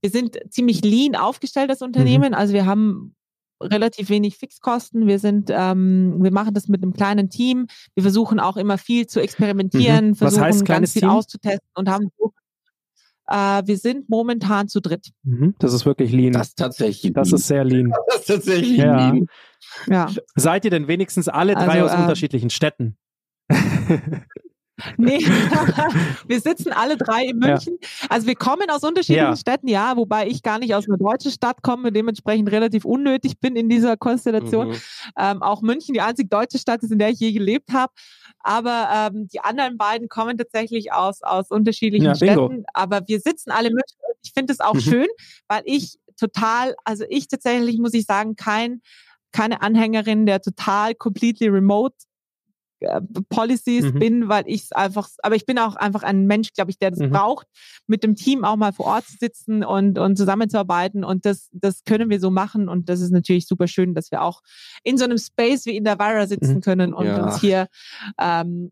wir sind ziemlich lean aufgestellt als Unternehmen. Also wir haben relativ wenig Fixkosten. Wir sind, ähm, wir machen das mit einem kleinen Team. Wir versuchen auch immer viel zu experimentieren, Mhm. Was versuchen heißt kleines ganz viel Team? auszutesten und haben so, äh, wir sind momentan zu dritt. Mhm. Das ist wirklich lean. Das ist tatsächlich. Das ist sehr lean. das ist tatsächlich. Ja. lieb. Ja. Seid ihr denn wenigstens alle drei Also, aus ähm, unterschiedlichen Städten? Nee, wir sitzen alle drei in Ja. München. Also wir kommen aus unterschiedlichen Ja. Städten, ja, wobei ich gar nicht aus einer deutschen Stadt komme, dementsprechend relativ unnötig bin in dieser Konstellation. Mhm. Ähm, auch München die einzig deutsche Stadt ist, in der ich je gelebt habe. Aber ähm, die anderen beiden kommen tatsächlich aus, aus unterschiedlichen Ja, bingo. Städten. Aber wir sitzen alle in München. und Ich finde es auch Mhm. schön, weil ich total, also ich tatsächlich, muss ich sagen, kein, keine Anhängerin der total completely remote Policies Mhm. bin, weil ich es einfach, aber ich bin auch einfach ein Mensch, glaube ich, der das Mhm. braucht, mit dem Team auch mal vor Ort zu sitzen und, und zusammenzuarbeiten. Und das, das können wir so machen. Und das ist natürlich super schön, dass wir auch in so einem Space wie in der Vira sitzen Mhm. können und Ja. uns hier ähm,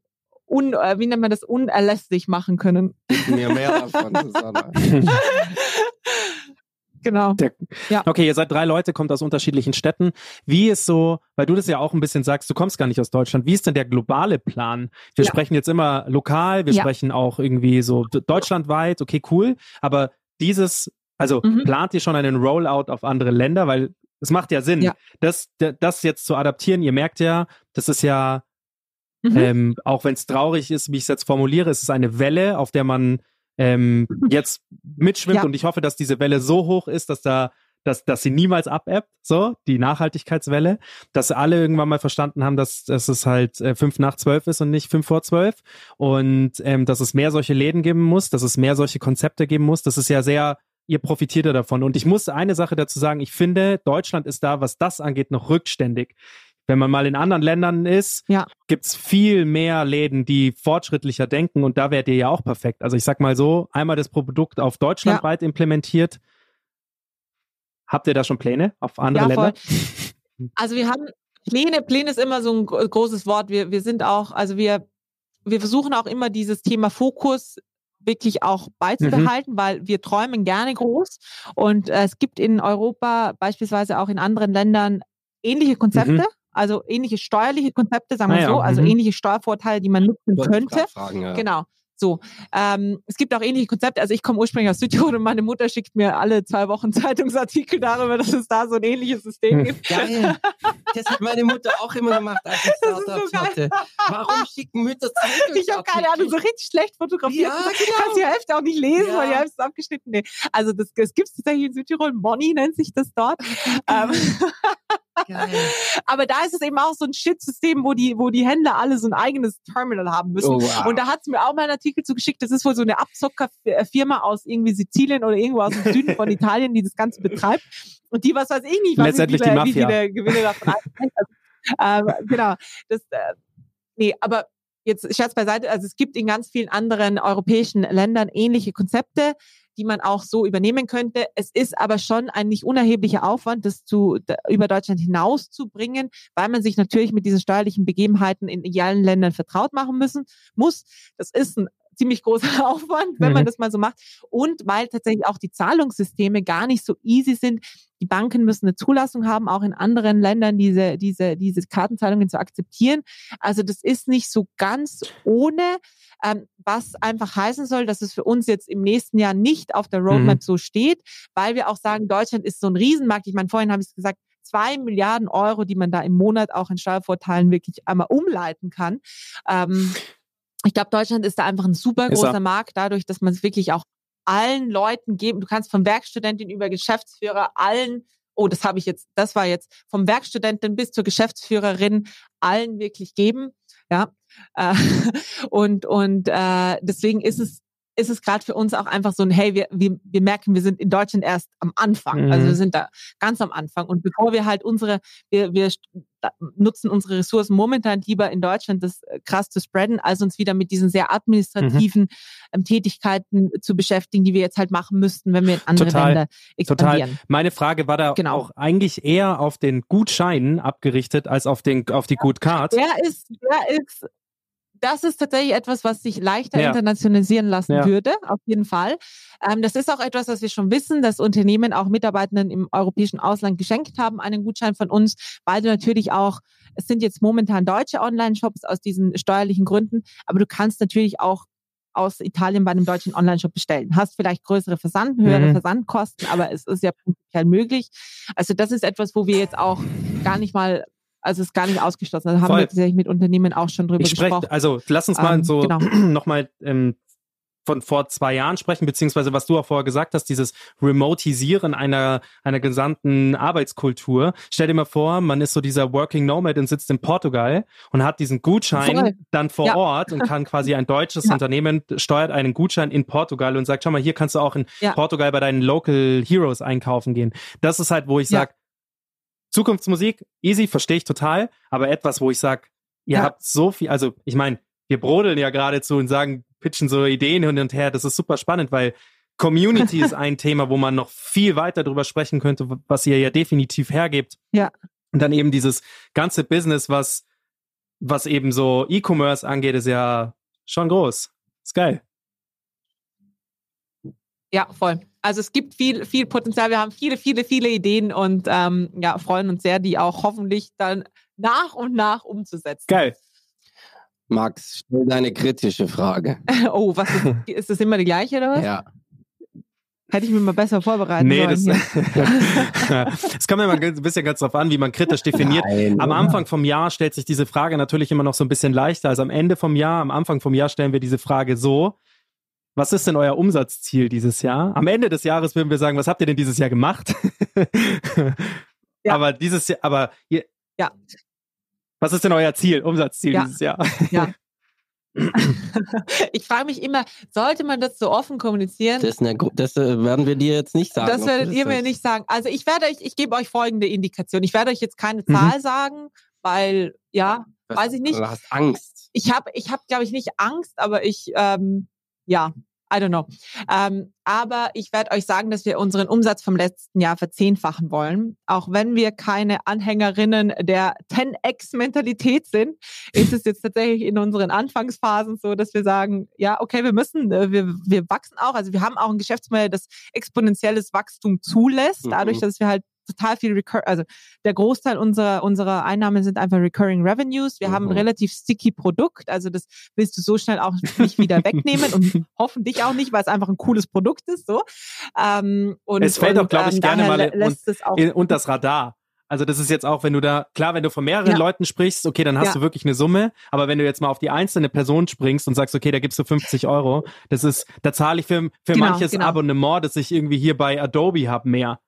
un, äh, wie nennt man das, unerlässlich machen können. Mir mehr davon, Susanna. Genau. Der, Ja. Okay, ihr seid drei Leute, kommt aus unterschiedlichen Städten. Wie ist so, weil du das ja auch ein bisschen sagst, du kommst gar nicht aus Deutschland. Wie ist denn der globale Plan? Wir Ja. sprechen jetzt immer lokal, wir Ja. sprechen auch irgendwie so deutschlandweit, okay, cool. Aber dieses, also Mhm. plant ihr schon einen Rollout auf andere Länder? Weil es macht ja Sinn, das, das jetzt zu adaptieren. Ihr merkt ja, das ist ja, Mhm. ähm, auch wenn es traurig ist, wie ich es jetzt formuliere, es ist eine Welle, auf der man ähm, jetzt mitschwimmt Ja. und ich hoffe, dass diese Welle so hoch ist, dass da dass, dass sie niemals abebbt, so, die Nachhaltigkeitswelle, dass alle irgendwann mal verstanden haben, dass, dass es halt äh, fünf nach zwölf ist und nicht fünf vor zwölf und ähm, dass es mehr solche Läden geben muss, dass es mehr solche Konzepte geben muss. Das ist ja sehr, ihr profitiert ja davon. Und ich muss eine Sache dazu sagen, ich finde, Deutschland ist da, was das angeht, noch rückständig. Wenn man mal in anderen Ländern ist, Ja. gibt's viel mehr Läden, die fortschrittlicher denken und da wärt ihr ja auch perfekt. Also ich sag mal so, einmal das Produkt auf deutschlandweit implementiert. Habt ihr da schon Pläne auf andere Ja. Länder? Also wir haben Pläne, Pläne ist immer so ein gro- großes Wort. Wir, wir sind auch, also wir, wir versuchen auch immer dieses Thema Fokus wirklich auch beizubehalten, weil wir träumen gerne groß und äh, es gibt in Europa beispielsweise auch in anderen Ländern ähnliche Konzepte, Mhm. Also ähnliche steuerliche Konzepte, sagen wir Ah ja, so, also mhm. ähnliche Steuervorteile, die man nutzen könnte. Fragen, ja. Genau. So, ähm, es gibt auch ähnliche Konzepte. Also ich komme ursprünglich aus Südtirol und meine Mutter schickt mir alle zwei Wochen Zeitungsartikel darüber, dass es da so ein ähnliches System gibt. Geil. Das hat meine Mutter auch immer gemacht, als ich Das ist Startups so geil. hatte. Warum schicken Mütter Ich habe keine Ahnung, so richtig schlecht fotografiert. Ja, Du genau. kannst die Hälfte auch nicht lesen, Ja. weil die Hälfte ist abgeschnitten. Nee. Also das, das gibt es tatsächlich in Südtirol. Moni nennt sich das dort. ähm, Geil. aber da ist es eben auch so ein Shit-System, wo die, wo die Händler alle so ein eigenes Terminal haben müssen. Oh, wow. Und da hat es mir auch mal einen Artikel zugeschickt. Das ist wohl so eine Abzockerfirma aus irgendwie Sizilien oder irgendwo aus dem Süden von Italien, die das Ganze betreibt. Und die, was weiß ich nicht, was Letztendlich wie, die viele, wie Mafia. viele Gewinne davon also, ähm, Genau. Das, äh, nee, aber jetzt Scherz beiseite. Also es gibt in ganz vielen anderen europäischen Ländern ähnliche Konzepte die man auch so übernehmen könnte. Es ist aber schon ein nicht unerheblicher Aufwand, das zu, über Deutschland hinaus zu bringen, weil man sich natürlich mit diesen steuerlichen Begebenheiten in allen Ländern vertraut machen müssen muss. Das ist ein ziemlich großer Aufwand, wenn man Mhm. das mal so macht. Und weil tatsächlich auch die Zahlungssysteme gar nicht so easy sind. Die Banken müssen eine Zulassung haben, auch in anderen Ländern diese, diese, diese Kartenzahlungen zu akzeptieren. Also das ist nicht so ganz ohne, ähm, was einfach heißen soll, dass es für uns jetzt im nächsten Jahr nicht auf der Roadmap Mhm. so steht, weil wir auch sagen, Deutschland ist so ein Riesenmarkt. Ich meine, vorhin habe ich es gesagt, zwei Milliarden Euro, die man da im Monat auch in Steuervorteilen wirklich einmal umleiten kann. Ähm, ich glaube, Deutschland ist da einfach ein super er. großer Markt, dadurch, dass man es wirklich auch allen Leuten geben. Du kannst von Werkstudentin über Geschäftsführer allen, oh, das habe ich jetzt, das war jetzt vom Werkstudentin bis zur Geschäftsführerin allen wirklich geben. Ja. Äh, und und äh, deswegen ist es ist es gerade für uns auch einfach so ein, hey, wir, wir, wir merken, wir sind in Deutschland erst am Anfang. Mhm. Also wir sind da ganz am Anfang. Und bevor wir halt unsere, wir, wir nutzen unsere Ressourcen momentan lieber in Deutschland das äh, krass zu spreaden, als uns wieder mit diesen sehr administrativen ähm, Tätigkeiten zu beschäftigen, die wir jetzt halt machen müssten, wenn wir in andere Total. Länder expandieren. Meine Frage war da Genau. auch eigentlich eher auf den Gutschein abgerichtet als auf den auf die Good Card. Der ist, der ist, das ist tatsächlich etwas, was sich leichter Ja. internationalisieren lassen Ja. würde, auf jeden Fall. Ähm, das ist auch etwas, was wir schon wissen, dass Unternehmen auch Mitarbeitenden im europäischen Ausland geschenkt haben, einen Gutschein von uns, weil du natürlich auch, es sind jetzt momentan deutsche Online-Shops aus diesen steuerlichen Gründen, aber du kannst natürlich auch aus Italien bei einem deutschen Online-Shop bestellen. Hast vielleicht größere Versand, höhere Mhm. Versandkosten, aber es ist ja prinzipiell möglich. Also das ist etwas, wo wir jetzt auch gar nicht mal, also es ist gar nicht ausgeschlossen. Da haben Voll. wir tatsächlich mit Unternehmen auch schon drüber Ich spreche, gesprochen. also lass uns mal Ähm, so genau. nochmal ähm, von vor zwei Jahren sprechen, beziehungsweise was du auch vorher gesagt hast, dieses Remotisieren einer, einer gesamten Arbeitskultur. Stell dir mal vor, man ist so dieser Working Nomad und sitzt in Portugal und hat diesen Gutschein Voll. dann vor Ja. Ort und kann quasi ein deutsches Ja. Unternehmen steuert einen Gutschein in Portugal und sagt, schau mal, hier kannst du auch in Ja. Portugal bei deinen Local Heroes einkaufen gehen. Das ist halt, wo ich Ja. Zukunftsmusik, easy, verstehe ich total, aber etwas, wo ich sag, ihr Ja. habt so viel, also ich meine, wir brodeln ja geradezu und sagen, pitchen so Ideen hin und her. Das ist super spannend, weil Community ist ein Thema, wo man noch viel weiter drüber sprechen könnte, was ihr ja definitiv hergebt. Ja. Und dann eben dieses ganze Business, was, was eben so E-Commerce angeht, ist ja schon groß. Ist geil. Ja, voll. Also es gibt viel, viel Potenzial. Wir haben viele, viele, viele Ideen und ähm, ja, freuen uns sehr, die auch hoffentlich dann nach und nach umzusetzen. Geil. Max, stell deine kritische Frage. Oh, was ist, ist das immer die gleiche oder was? Ja. Hätte ich mir mal besser vorbereiten Nee, sollen. das, das kommt ja mal ein bisschen ganz drauf an, wie man kritisch definiert. Nein, Am? Anfang vom Jahr stellt sich diese Frage natürlich immer noch so ein bisschen leichter als am Ende vom Jahr. Am Anfang vom Jahr stellen wir diese Frage so. Was ist denn euer Umsatzziel dieses Jahr? Am Ende des Jahres würden wir sagen, was habt ihr denn dieses Jahr gemacht? Ja. Aber dieses Jahr, aber ihr, Ja. was ist denn euer Ziel, Umsatzziel Ja. dieses Jahr? Ja. ich frage mich immer, sollte man das so offen kommunizieren? Das, eine, das äh, werden wir dir jetzt nicht sagen. Das werdet ihr mir nicht sagen. Also ich werde euch, ich gebe euch folgende Indikation. Ich werde euch jetzt keine Mhm. Zahl sagen, weil, ja, Was- weiß ich nicht. Du hast Angst. ich habe, ich hab, glaube ich, nicht Angst, aber ich, ähm, ja, I don't know. Ähm, aber ich werde euch sagen, dass wir unseren Umsatz vom letzten Jahr verzehnfachen wollen. Auch wenn wir keine Anhängerinnen der 10x-Mentalität sind, ist es jetzt tatsächlich in unseren Anfangsphasen so, dass wir sagen, ja, okay, wir müssen, äh, wir, wir wachsen auch. Also wir haben auch ein Geschäftsmodell, das exponentielles Wachstum zulässt, dadurch, Mhm. dass wir halt total viel Recur also der Großteil unserer, unserer Einnahmen sind einfach Recurring Revenues. Wir haben ein Mhm. relativ sticky Produkt, also das willst du so schnell auch nicht wieder wegnehmen und hoffentlich auch nicht, weil es einfach ein cooles Produkt ist. So. Ähm, und, Es fällt und, auch, glaube ich, ähm, gerne mal in- auch In, und das Radar. Also das ist jetzt auch, wenn du da, klar, wenn du von mehreren Ja. Leuten sprichst, okay, dann hast Ja. du wirklich eine Summe. Aber wenn du jetzt mal auf die einzelne Person springst und sagst, okay, da gibst du 50 Euro, das ist, da zahle ich für, für Genau, manches genau. Abonnement, das ich irgendwie hier bei Adobe habe, mehr.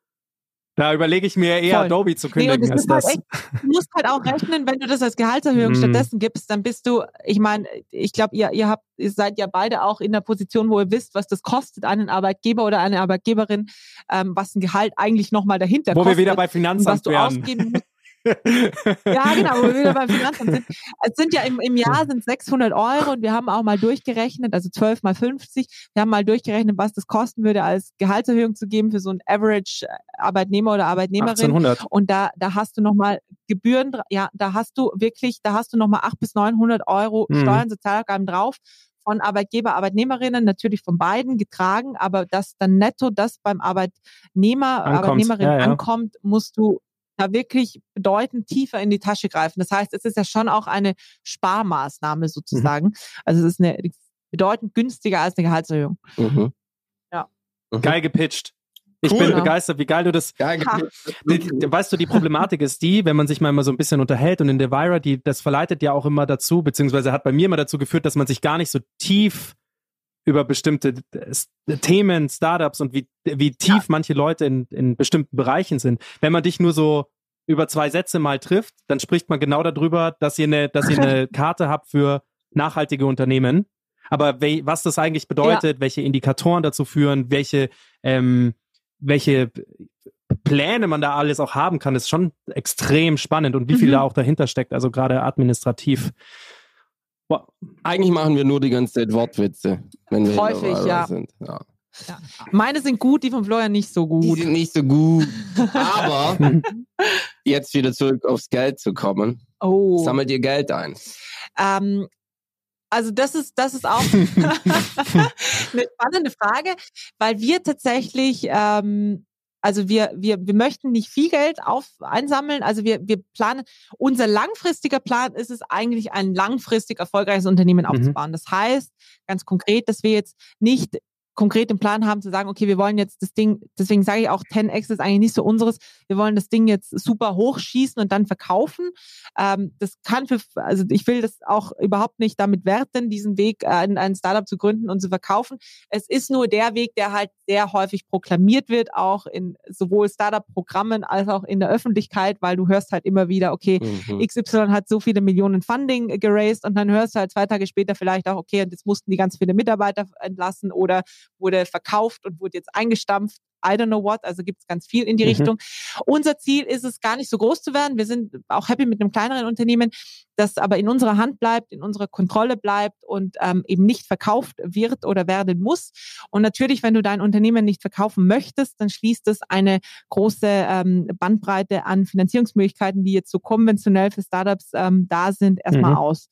Da überlege ich mir eher Voll. Adobe zu Nee, kündigen das als halt das. echt, du musst halt auch rechnen, wenn du das als Gehaltserhöhung Mm. stattdessen gibst, dann bist du, ich meine, ich glaube, ihr, ihr habt, ihr seid ja beide auch in der Position, wo ihr wisst, was das kostet, einen Arbeitgeber oder eine Arbeitgeberin, ähm, was ein Gehalt eigentlich nochmal dahinter Wo wir kostet. wieder bei und was Finanzamt du wären. ausgeben musst. Ja, genau, wo wir wieder beim Finanzamt sind. Es sind ja im, im Jahr sind 600 Euro und wir haben auch mal durchgerechnet, also 12 mal 50, wir haben mal durchgerechnet, was das kosten würde, als Gehaltserhöhung zu geben für so einen Average Arbeitnehmer oder Arbeitnehmerin. 1800. Und da, da hast du nochmal Gebühren, ja, da hast du wirklich, da hast du nochmal 800 bis 900 Euro Mhm. Steuern, Sozialabgaben drauf von Arbeitgeber, Arbeitnehmerinnen, natürlich von beiden getragen, aber dass dann netto das beim Arbeitnehmer, Ankommt, Arbeitnehmerin ja, ja. ankommt, musst du da wirklich bedeutend tiefer in die Tasche greifen. Das heißt, es ist ja schon auch eine Sparmaßnahme sozusagen. Also es ist eine bedeutend günstiger als eine Gehaltserhöhung. Mhm. Ja. Mhm. Geil gepitcht. Ich Cool. bin Genau. begeistert, wie geil du das. Geil. Weißt du, die Problematik ist die, wenn man sich mal immer so ein bisschen unterhält und in der Vira, die, das verleitet ja auch immer dazu, beziehungsweise hat bei mir immer dazu geführt, dass man sich gar nicht so tief über bestimmte Themen, Startups und wie, wie tief manche Leute in, in bestimmten Bereichen sind. Wenn man dich nur so über zwei Sätze mal trifft, dann spricht man genau darüber, dass ihr eine, dass ihr eine Karte habt für nachhaltige Unternehmen. Aber we, was das eigentlich bedeutet, welche Indikatoren dazu führen, welche, ähm, welche Pläne man da alles auch haben kann, ist schon extrem spannend und wie viel Mhm. da auch dahinter steckt, also gerade administrativ. Eigentlich machen wir nur die ganze Zeit Wortwitze, wenn wir Häufig, ja. sind. Ja. Meine sind gut, die von Florian nicht so Die gut. sind nicht so gut. Aber jetzt wieder zurück aufs Geld zu kommen. Oh. Sammelt ihr Geld ein? Ähm, also das ist, das ist auch eine spannende Frage, weil wir tatsächlich, ähm, also wir, wir, wir möchten nicht viel Geld auf, einsammeln. Also wir, wir planen, unser langfristiger Plan ist es eigentlich, ein langfristig erfolgreiches Unternehmen Mhm. aufzubauen. Das heißt, ganz konkret, dass wir jetzt nicht konkret den Plan haben zu sagen, okay, wir wollen jetzt das Ding, deswegen sage ich auch, 10x ist eigentlich nicht so unseres, wir wollen das Ding jetzt super hochschießen und dann verkaufen. Ähm, das kann für, also ich will das auch überhaupt nicht damit werten, diesen Weg, äh, ein, ein Startup zu gründen und zu verkaufen. Es ist nur der Weg, der halt sehr häufig proklamiert wird, auch in sowohl Startup-Programmen als auch in der Öffentlichkeit, weil du hörst halt immer wieder, okay, Mhm. XY hat so viele Millionen Funding geraced und dann hörst du halt zwei Tage später vielleicht auch, okay, und jetzt mussten die ganz viele Mitarbeiter entlassen oder wurde verkauft und wurde jetzt eingestampft. I don't know what, also gibt es ganz viel in die Mhm. Richtung. Unser Ziel ist es, gar nicht so groß zu werden. Wir sind auch happy mit einem kleineren Unternehmen, das aber in unserer Hand bleibt, in unserer Kontrolle bleibt und ähm, eben nicht verkauft wird oder werden muss. Und natürlich, wenn du dein Unternehmen nicht verkaufen möchtest, dann schließt es eine große ähm, Bandbreite an Finanzierungsmöglichkeiten, die jetzt so konventionell für Startups ähm, da sind, erstmal Mhm. aus.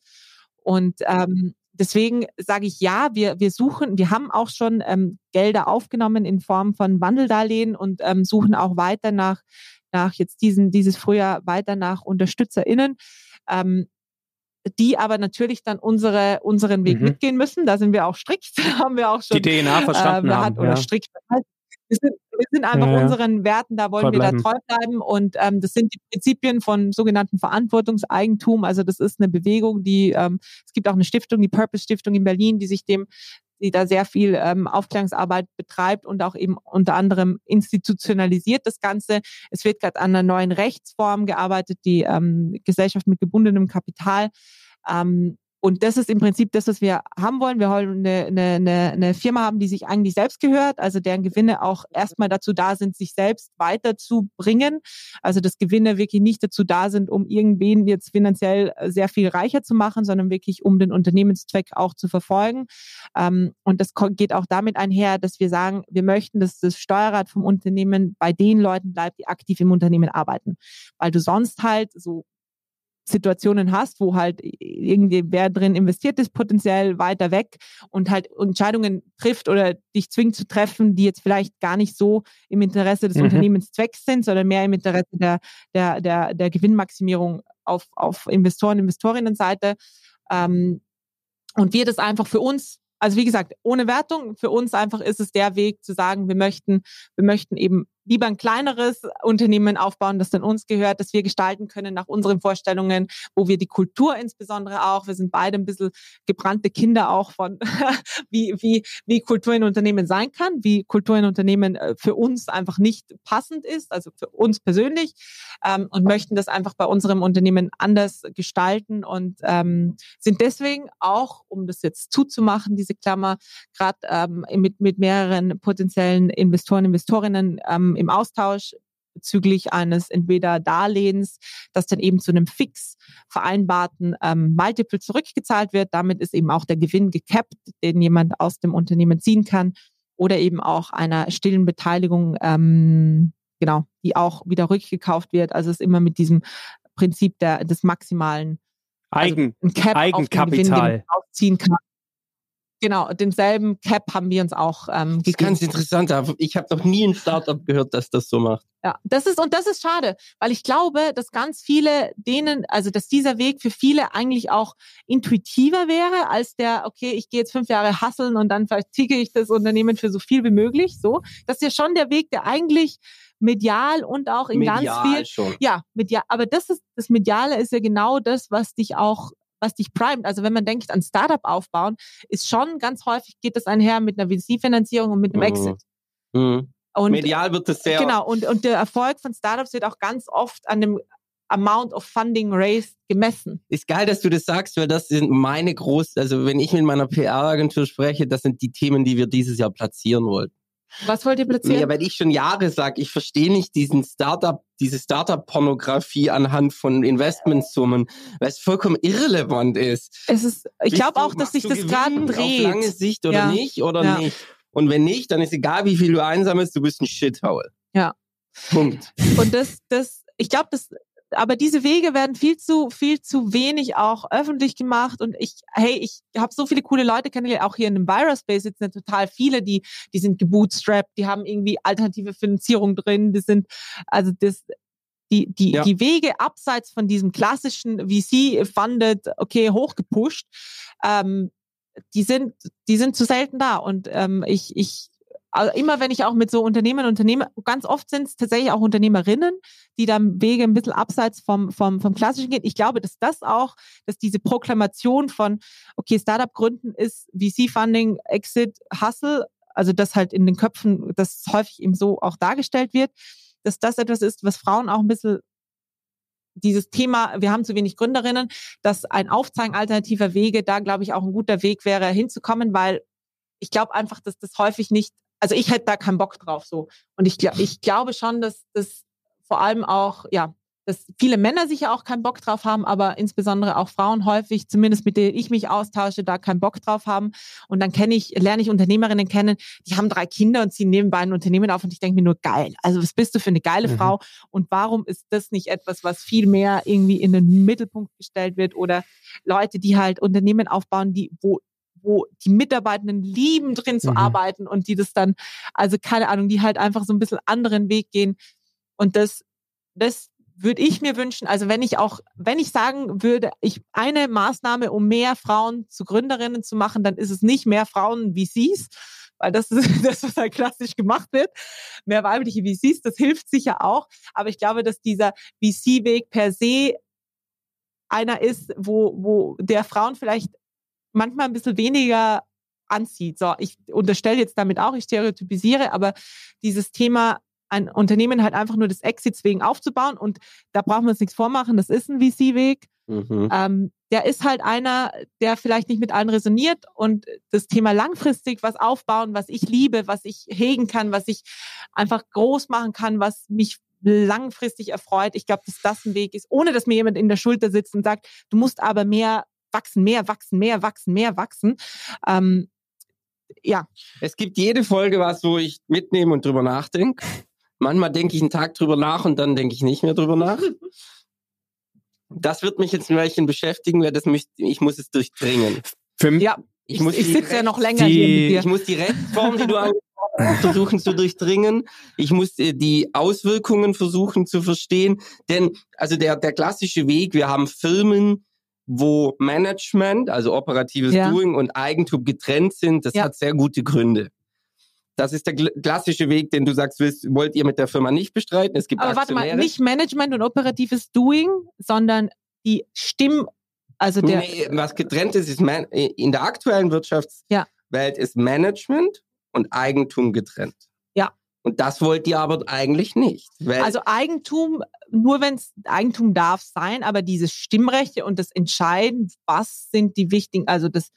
Und ähm, deswegen sage ich ja, wir, wir suchen, wir haben auch schon ähm, Gelder aufgenommen in Form von Wandeldarlehen und ähm, suchen auch weiter nach, nach jetzt diesen, dieses Frühjahr weiter nach UnterstützerInnen. Ähm, die aber natürlich dann unsere, unseren Weg Mhm. mitgehen müssen. Da sind wir auch strikt, haben wir auch schon Die DNA verstanden äh, haben. hat, oder ja. strikt. Wir sind, wir sind einfach Ja, unseren Werten, da wollen wir da treu bleiben. Und ähm, das sind die Prinzipien von sogenannten Verantwortungseigentum. Also das ist eine Bewegung, die, ähm, es gibt auch eine Stiftung, die Purpose Stiftung in Berlin, die sich dem die da sehr viel ähm, Aufklärungsarbeit betreibt und auch eben unter anderem institutionalisiert das Ganze. Es wird gerade an einer neuen Rechtsform gearbeitet, die ähm, Gesellschaft mit gebundenem Kapital. Ähm, und das ist im Prinzip das, was wir haben wollen. Wir wollen eine, eine, eine, Firma haben, die sich eigentlich selbst gehört, also deren Gewinne auch erstmal dazu da sind, sich selbst weiterzubringen. Also dass Gewinne wirklich nicht dazu da sind, um irgendwen jetzt finanziell sehr viel reicher zu machen, sondern wirklich um den Unternehmenszweck auch zu verfolgen. Ähm, und das geht auch damit einher, dass wir sagen, wir möchten, dass das Steuerrad vom Unternehmen bei den Leuten bleibt, die aktiv im Unternehmen arbeiten. Weil du sonst halt so Situationen hast, wo halt irgendwie wer drin investiert ist, potenziell weiter weg und halt Entscheidungen trifft oder dich zwingt zu treffen, die jetzt vielleicht gar nicht so im Interesse des Mhm. Unternehmenszwecks sind, sondern mehr im Interesse der, der, der, der Gewinnmaximierung auf, auf Investoren, Investorinnenseite. Ähm, und wir das einfach für uns, also wie gesagt, ohne Wertung, für uns einfach ist es der Weg zu sagen, wir möchten, wir möchten eben lieber ein kleineres Unternehmen aufbauen, das dann uns gehört, das wir gestalten können nach unseren Vorstellungen, wo wir die Kultur insbesondere auch, wir sind beide ein bisschen gebrannte Kinder auch von, wie, wie, wie Kultur in Unternehmen sein kann, wie Kultur in Unternehmen äh, für uns einfach nicht passend ist, also für uns persönlich ähm, und möchten das einfach bei unserem Unternehmen anders gestalten und ähm, sind deswegen auch, um das jetzt zuzumachen, diese Klammer, gerade ähm, mit, mit mehreren potenziellen Investoren, Investorinnen ähm, im Austausch bezüglich eines entweder Darlehens, das dann eben zu einem fix vereinbarten ähm, Multiple zurückgezahlt wird. Damit ist eben auch der Gewinn gekappt, den jemand aus dem Unternehmen ziehen kann. Oder eben auch einer stillen Beteiligung, ähm, genau, die auch wieder rückgekauft wird. Also es ist immer mit diesem Prinzip der, des maximalen also Eigen, also Eigenkapital. Ausziehen kann. Genau, denselben Cap haben wir uns auch ähm, Das ist ganz interessant. Ich habe noch nie ein Startup gehört, das das so macht. Ja, das ist und das ist schade, weil ich glaube, dass ganz viele denen, also dass dieser Weg für viele eigentlich auch intuitiver wäre als der, okay, ich gehe jetzt fünf Jahre hasseln und dann verticke ich das Unternehmen für so viel wie möglich. So, das ist ja schon der Weg, der eigentlich medial und auch in Medial ganz viel, schon. ja, medial. Aber das ist das Mediale ist ja genau das, was dich auch was dich primet. Also wenn man denkt an Startup aufbauen, ist schon ganz häufig geht das einher mit einer VC-Finanzierung und mit einem Mhm. Exit. Mhm. Und Medial wird es sehr. genau und und der Erfolg von Startups wird auch ganz oft an dem Amount of Funding raised gemessen. Ist geil, dass du das sagst, weil das sind meine großen, also wenn ich mit meiner PR-Agentur spreche, das sind die Themen, die wir dieses Jahr platzieren wollten. Was wollt ihr platzieren? Ja, weil ich schon Jahre sage, ich verstehe nicht diesen Startup, diese Startup-Pornografie anhand von Investmentsummen, weil es vollkommen irrelevant ist. es ist, ich glaube auch, dass sich das gerade Gewinn Auf lange dreht. Sicht oder Ja. nicht oder Ja. nicht. Und wenn nicht, dann ist egal, wie viel du einsammelst, du bist ein Shithole. Ja. Punkt. Und das, das, ich glaube, das, aber diese Wege werden viel zu, viel zu wenig auch öffentlich gemacht. Und ich, hey, ich habe so viele coole Leute kennengelernt, auch hier in dem Virus Space sitzen ja total viele, die, die sind gebootstrapped, die haben irgendwie alternative Finanzierung drin, die sind, also das, die, die, Ja. die Wege abseits von diesem klassischen VC-funded, okay, hochgepusht, ähm, die sind, die sind zu selten da. Und ähm, ich, ich, also immer wenn ich auch mit so Unternehmen Unternehmer, ganz oft sind es tatsächlich auch Unternehmerinnen, die dann Wege ein bisschen abseits vom, vom, vom Klassischen gehen. Ich glaube, dass das auch, dass diese Proklamation von, okay, Startup gründen ist VC-Funding, Exit, Hustle, also das halt in den Köpfen, das häufig eben so auch dargestellt wird, dass das etwas ist, was Frauen auch ein bisschen dieses Thema, wir haben zu wenig Gründerinnen, dass ein Aufzeigen alternativer Wege da, glaube ich, auch ein guter Weg wäre, hinzukommen, weil ich glaube einfach, dass das häufig nicht, also ich hätte da keinen Bock drauf so. Und ich, ich glaube schon, dass das vor allem auch, ja, dass viele Männer sicher auch keinen Bock drauf haben, aber insbesondere auch Frauen häufig, zumindest mit denen ich mich austausche, da keinen Bock drauf haben. Und dann kenne ich, lerne ich Unternehmerinnen kennen, die haben drei Kinder und ziehen nebenbei ein Unternehmen auf und ich denke mir nur geil. Also was bist du für eine geile Mhm. Frau? Und warum ist das nicht etwas, was viel mehr irgendwie in den Mittelpunkt gestellt wird oder Leute, die halt Unternehmen aufbauen, die, wo wo die Mitarbeitenden lieben, drin zu Mhm. arbeiten und die das dann, also keine Ahnung, die halt einfach so ein bisschen anderen Weg gehen. Und das, das würde ich mir wünschen, also wenn ich auch, wenn ich sagen würde, ich eine Maßnahme, um mehr Frauen zu Gründerinnen zu machen, dann ist es nicht mehr Frauen VCs, weil das ist das, was halt klassisch gemacht wird. Mehr weibliche VCs, das hilft sicher auch. Aber ich glaube, dass dieser VC-Weg per se einer ist, wo, wo der Frauen vielleicht manchmal ein bisschen weniger anzieht. So, ich unterstelle jetzt damit auch, ich stereotypisiere, aber dieses Thema, ein Unternehmen halt einfach nur des Exits wegen aufzubauen und da brauchen wir uns nichts vormachen, das ist ein VC-Weg. Mhm. Ähm, der ist halt einer, der vielleicht nicht mit allen resoniert und das Thema langfristig was aufbauen, was ich liebe, was ich hegen kann, was ich einfach groß machen kann, was mich langfristig erfreut. Ich glaube, dass das ein Weg ist, ohne dass mir jemand in der Schulter sitzt und sagt, du musst aber mehr wachsen, mehr wachsen, mehr wachsen, mehr wachsen. Ähm, ja, Es gibt jede Folge was, wo ich mitnehme und drüber nachdenke. Manchmal denke ich einen Tag drüber nach und dann denke ich nicht mehr drüber nach. Das wird mich jetzt ein Weilchen beschäftigen, weil das mich, ich muss es durchdringen. Für mich, ja, Ich ich, muss ich sitze ja noch länger die- hier mit dir. Ich muss die Rechtsform, die du angesprochen hast, versuchen zu durchdringen. Ich muss äh, die Auswirkungen versuchen zu verstehen. Denn, also der, der klassische Weg, wir haben Firmen, wo Management, also operatives Ja. Doing und Eigentum getrennt sind, das Ja. hat sehr gute Gründe. Das ist der klassische Weg, den du sagst, willst, wollt ihr mit der Firma nicht bestreiten. Es gibt Aber warte mal, nicht Management und operatives Doing, sondern die Stimm, also der, nee, was getrennt ist, ist man, in der aktuellen Wirtschaftswelt Ja. ist Management und Eigentum getrennt. Und das wollt ihr aber eigentlich nicht. Also Eigentum, nur wenn es Eigentum darf sein, aber diese Stimmrechte und das Entscheiden, was sind die wichtigen, also das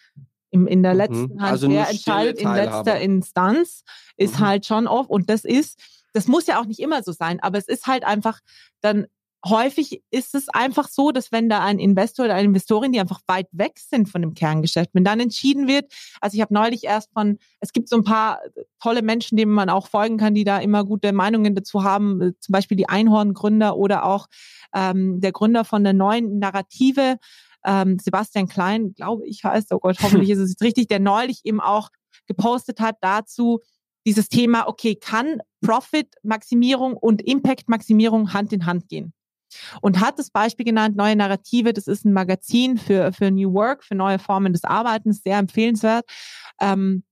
im, in der Mhm. letzten Hand, Also wer entscheidet in letzter Instanz, ist Mhm. halt schon oft, und das ist, das muss ja auch nicht immer so sein, aber es ist halt einfach dann häufig ist es einfach so, dass wenn da ein Investor oder eine Investorin, die einfach weit weg sind von dem Kerngeschäft, wenn dann entschieden wird, also ich habe neulich erst von, es gibt so ein paar tolle Menschen, denen man auch folgen kann, die da immer gute Meinungen dazu haben, äh, zum Beispiel die Einhorn-Gründer oder auch ähm, der Gründer von der neuen Narrative, ähm, Sebastian Klein, glaube ich heißt, oh Gott, hoffentlich ist es jetzt richtig, der neulich eben auch gepostet hat dazu, dieses Thema, okay, kann Profit-Maximierung und Impact-Maximierung Hand in Hand gehen? Und hat das Beispiel genannt, neue Narrative, das ist ein Magazin für, für New Work, für neue Formen des Arbeitens, sehr empfehlenswert. Ähm,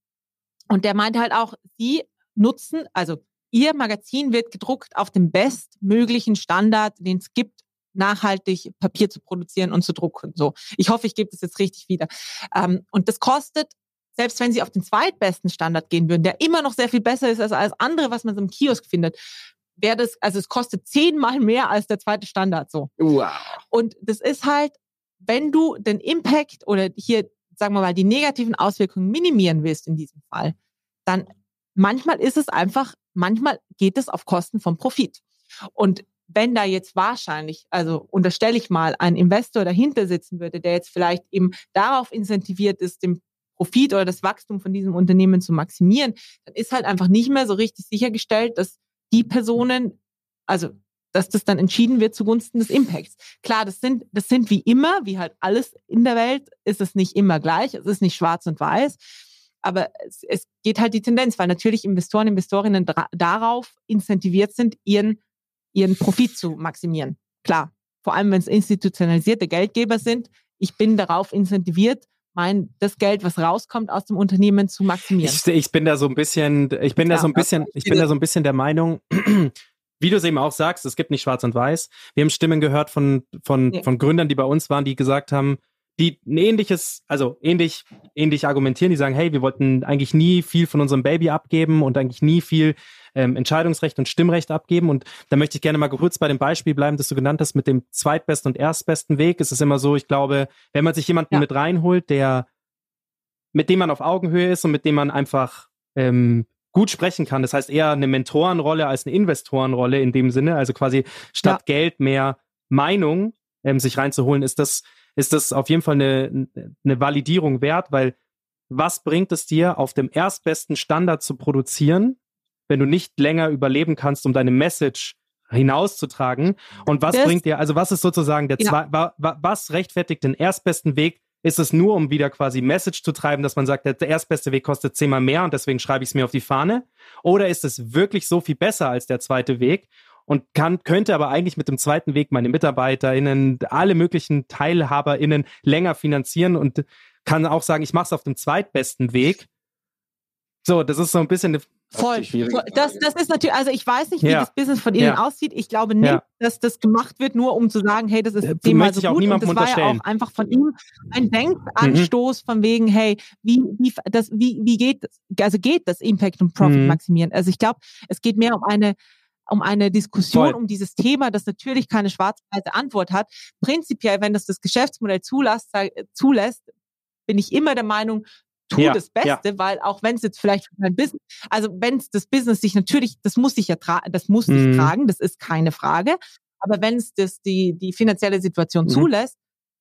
und der meinte halt auch, sie nutzen, also ihr Magazin wird gedruckt auf dem bestmöglichen Standard, den es gibt, nachhaltig Papier zu produzieren und zu drucken. So, ich hoffe, ich gebe das jetzt richtig wieder. Ähm, und das kostet, selbst wenn sie auf den zweitbesten Standard gehen würden, der immer noch sehr viel besser ist als alles andere, was man so im Kiosk findet, wäre das, also es kostet zehnmal mehr als der zweite Standard so. wow. Und das ist halt, wenn du den Impact oder hier, sagen wir mal, die negativen Auswirkungen minimieren willst in diesem Fall, dann manchmal ist es einfach, manchmal geht es auf Kosten vom Profit. Und wenn da jetzt wahrscheinlich, also unterstelle ich mal, ein Investor dahinter sitzen würde, der jetzt vielleicht eben darauf incentiviert ist, den Profit oder das Wachstum von diesem Unternehmen zu maximieren, dann ist halt einfach nicht mehr so richtig sichergestellt, dass die Personen, also dass das dann entschieden wird zugunsten des Impacts. Klar, das sind, das sind wie immer, wie halt alles in der Welt, ist es nicht immer gleich, es ist nicht schwarz und weiß, aber es, es geht halt die Tendenz, weil natürlich Investoren, Investorinnen darauf incentiviert sind, ihren, ihren Profit zu maximieren. Klar, vor allem wenn es institutionalisierte Geldgeber sind, ich bin darauf incentiviert, mein, das Geld, was rauskommt aus dem Unternehmen zu maximieren. Ich, ich bin da so ein bisschen, ich bin da Ja, so ein bisschen, ich bin da so ein bisschen der Meinung, wie du es eben auch sagst, es gibt nicht schwarz und weiß. Wir haben Stimmen gehört von, von, Ja. von Gründern, die bei uns waren, die gesagt haben, die ein ähnliches, also ähnlich, ähnlich argumentieren, die sagen, hey, wir wollten eigentlich nie viel von unserem Baby abgeben und eigentlich nie viel ähm, Entscheidungsrecht und Stimmrecht abgeben. Und da möchte ich gerne mal kurz bei dem Beispiel bleiben, das du genannt hast mit dem zweitbesten und erstbesten Weg. Es ist immer so, ich glaube, wenn man sich jemanden Ja. mit reinholt, der mit dem man auf Augenhöhe ist und mit dem man einfach ähm, gut sprechen kann. Das heißt eher eine Mentorenrolle als eine Investorenrolle in dem Sinne. Also quasi statt Geld mehr Meinung ähm, sich reinzuholen, ist das, ist das auf jeden Fall eine, eine Validierung wert, weil was bringt es dir, auf dem erstbesten Standard zu produzieren, wenn du nicht länger überleben kannst, um deine Message hinauszutragen? Und was Das- bringt dir, also was ist sozusagen der Ja. zwei, wa, wa, was rechtfertigt den erstbesten Weg? Ist es nur, um wieder quasi Message zu treiben, dass man sagt, der erstbeste Weg kostet zehnmal mehr und deswegen schreibe ich es mir auf die Fahne? Oder ist es wirklich so viel besser als der zweite Weg und kann, könnte aber eigentlich mit dem zweiten Weg meine MitarbeiterInnen, alle möglichen TeilhaberInnen länger finanzieren und kann auch sagen, ich mache es auf dem zweitbesten Weg. So, das ist so ein bisschen eine Voll. Das, das ist natürlich, also ich weiß nicht, wie Ja. das Business von Ihnen Ja. aussieht. Ich glaube nicht, Ja. dass das gemacht wird, nur um zu sagen, hey, das ist Äh, zehnmal möchte so ich auch gut. Und niemandem das war ja auch einfach von ihm ein Denkanstoß von wegen, hey, wie, wie, das, wie, wie geht das? Also geht das Impact und Profit Mhm. maximieren? Also ich glaube, es geht mehr um eine um eine Diskussion Voll. um dieses Thema, das natürlich keine schwarz-weiße Antwort hat. Prinzipiell, wenn das das Geschäftsmodell zulässt, sag- zulässt bin ich immer der Meinung, tu Ja, das Beste, weil auch wenn es jetzt vielleicht für dein Business, also wenn es das Business sich natürlich, das muss sich ja tragen, das muss sich Mhm. tragen, das ist keine Frage. Aber wenn es das die die finanzielle Situation Mhm. zulässt,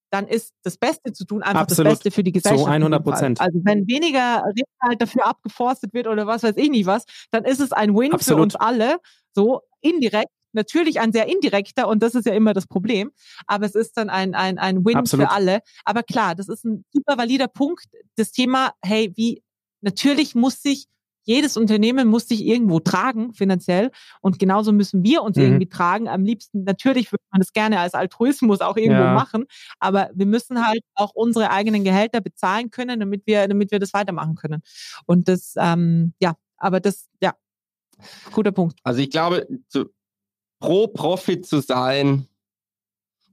dann ist das Beste zu tun einfach Absolut. das Beste für die Gesellschaft. dem 100%. Fall. Also wenn weniger Rindfleisch dafür abgeforstet wird oder was weiß ich nicht was, dann ist es ein Win für Absolut. uns alle. So indirekt. Natürlich ein sehr indirekter und das ist ja immer das Problem. Aber es ist dann ein, ein, ein Win Absolut. für alle. Aber klar, das ist ein super valider Punkt. Das Thema, hey, wie, natürlich muss sich jedes Unternehmen muss sich irgendwo tragen, finanziell. Und genauso müssen wir uns Mhm. irgendwie tragen. Am liebsten, natürlich würde man das gerne als Altruismus auch irgendwo Ja. machen. Aber wir müssen halt auch unsere eigenen Gehälter bezahlen können, damit wir, damit wir das weitermachen können. Und das, ähm, ja, Aber das, ja, guter Punkt. Also ich glaube, zu, pro Profit zu sein,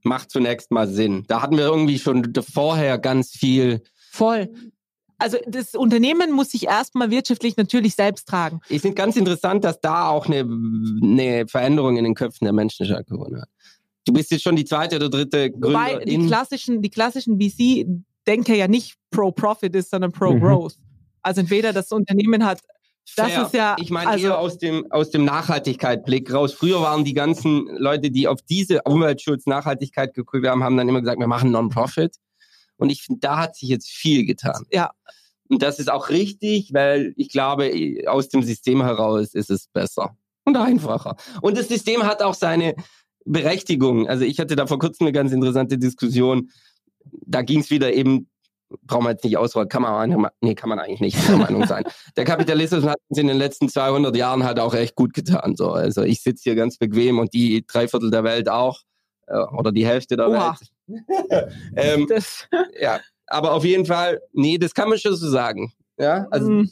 macht zunächst mal Sinn. Da hatten wir irgendwie schon vorher ganz viel. Voll. Also das Unternehmen muss sich erstmal wirtschaftlich natürlich selbst tragen. Ich finde ganz interessant, dass da auch eine, eine Veränderung in den Köpfen der Menschen stattgefunden hat. Du bist jetzt schon die zweite oder dritte Wobei die Gründerin. klassischen, die klassischen VC-Denker ja nicht pro-Profit ist, sondern Mhm. pro-Growth. Also entweder das Unternehmen hat, das Fair. ist ja, Ich meine also- eher aus dem, aus dem Nachhaltigkeit-Blick raus. Früher waren die ganzen Leute, die auf diese Umweltschutz, Nachhaltigkeit geguckt haben, haben dann immer gesagt, wir machen Non-Profit. Und ich finde, da hat sich jetzt viel getan. ja, Und das ist auch richtig, weil ich glaube, aus dem System heraus ist es besser und einfacher. Und das System hat auch seine Berechtigung. Also ich hatte da vor kurzem eine ganz interessante Diskussion. Da ging es wieder eben, brauchen wir jetzt nicht ausrollen, kann man, nee, kann man eigentlich nicht der Meinung sein. Der Kapitalismus hat uns in den letzten 200 Jahren halt auch echt gut getan. So. Also ich sitze hier ganz bequem und die drei Viertel der Welt auch. äh, Oder die Hälfte der Oha. Welt. ähm, das, ja, aber auf jeden Fall, nee, das kann man schon so sagen. Ja, also Mm.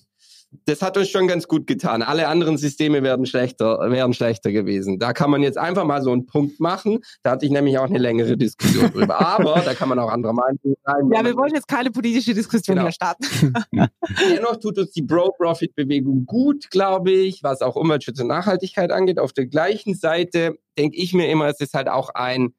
das hat uns schon ganz gut getan. Alle anderen Systeme werden schlechter, wären schlechter gewesen. Da kann man jetzt einfach mal so einen Punkt machen. Da hatte ich nämlich auch eine längere Diskussion drüber. Aber da kann man auch anderer Meinung sein. ja, wir wollen jetzt keine politische Diskussion Genau. mehr starten. Dennoch tut uns die Bro-Profit-Bewegung gut, glaube ich, was auch Umweltschutz und Nachhaltigkeit angeht. Auf der gleichen Seite denke ich mir immer, es ist halt auch ein,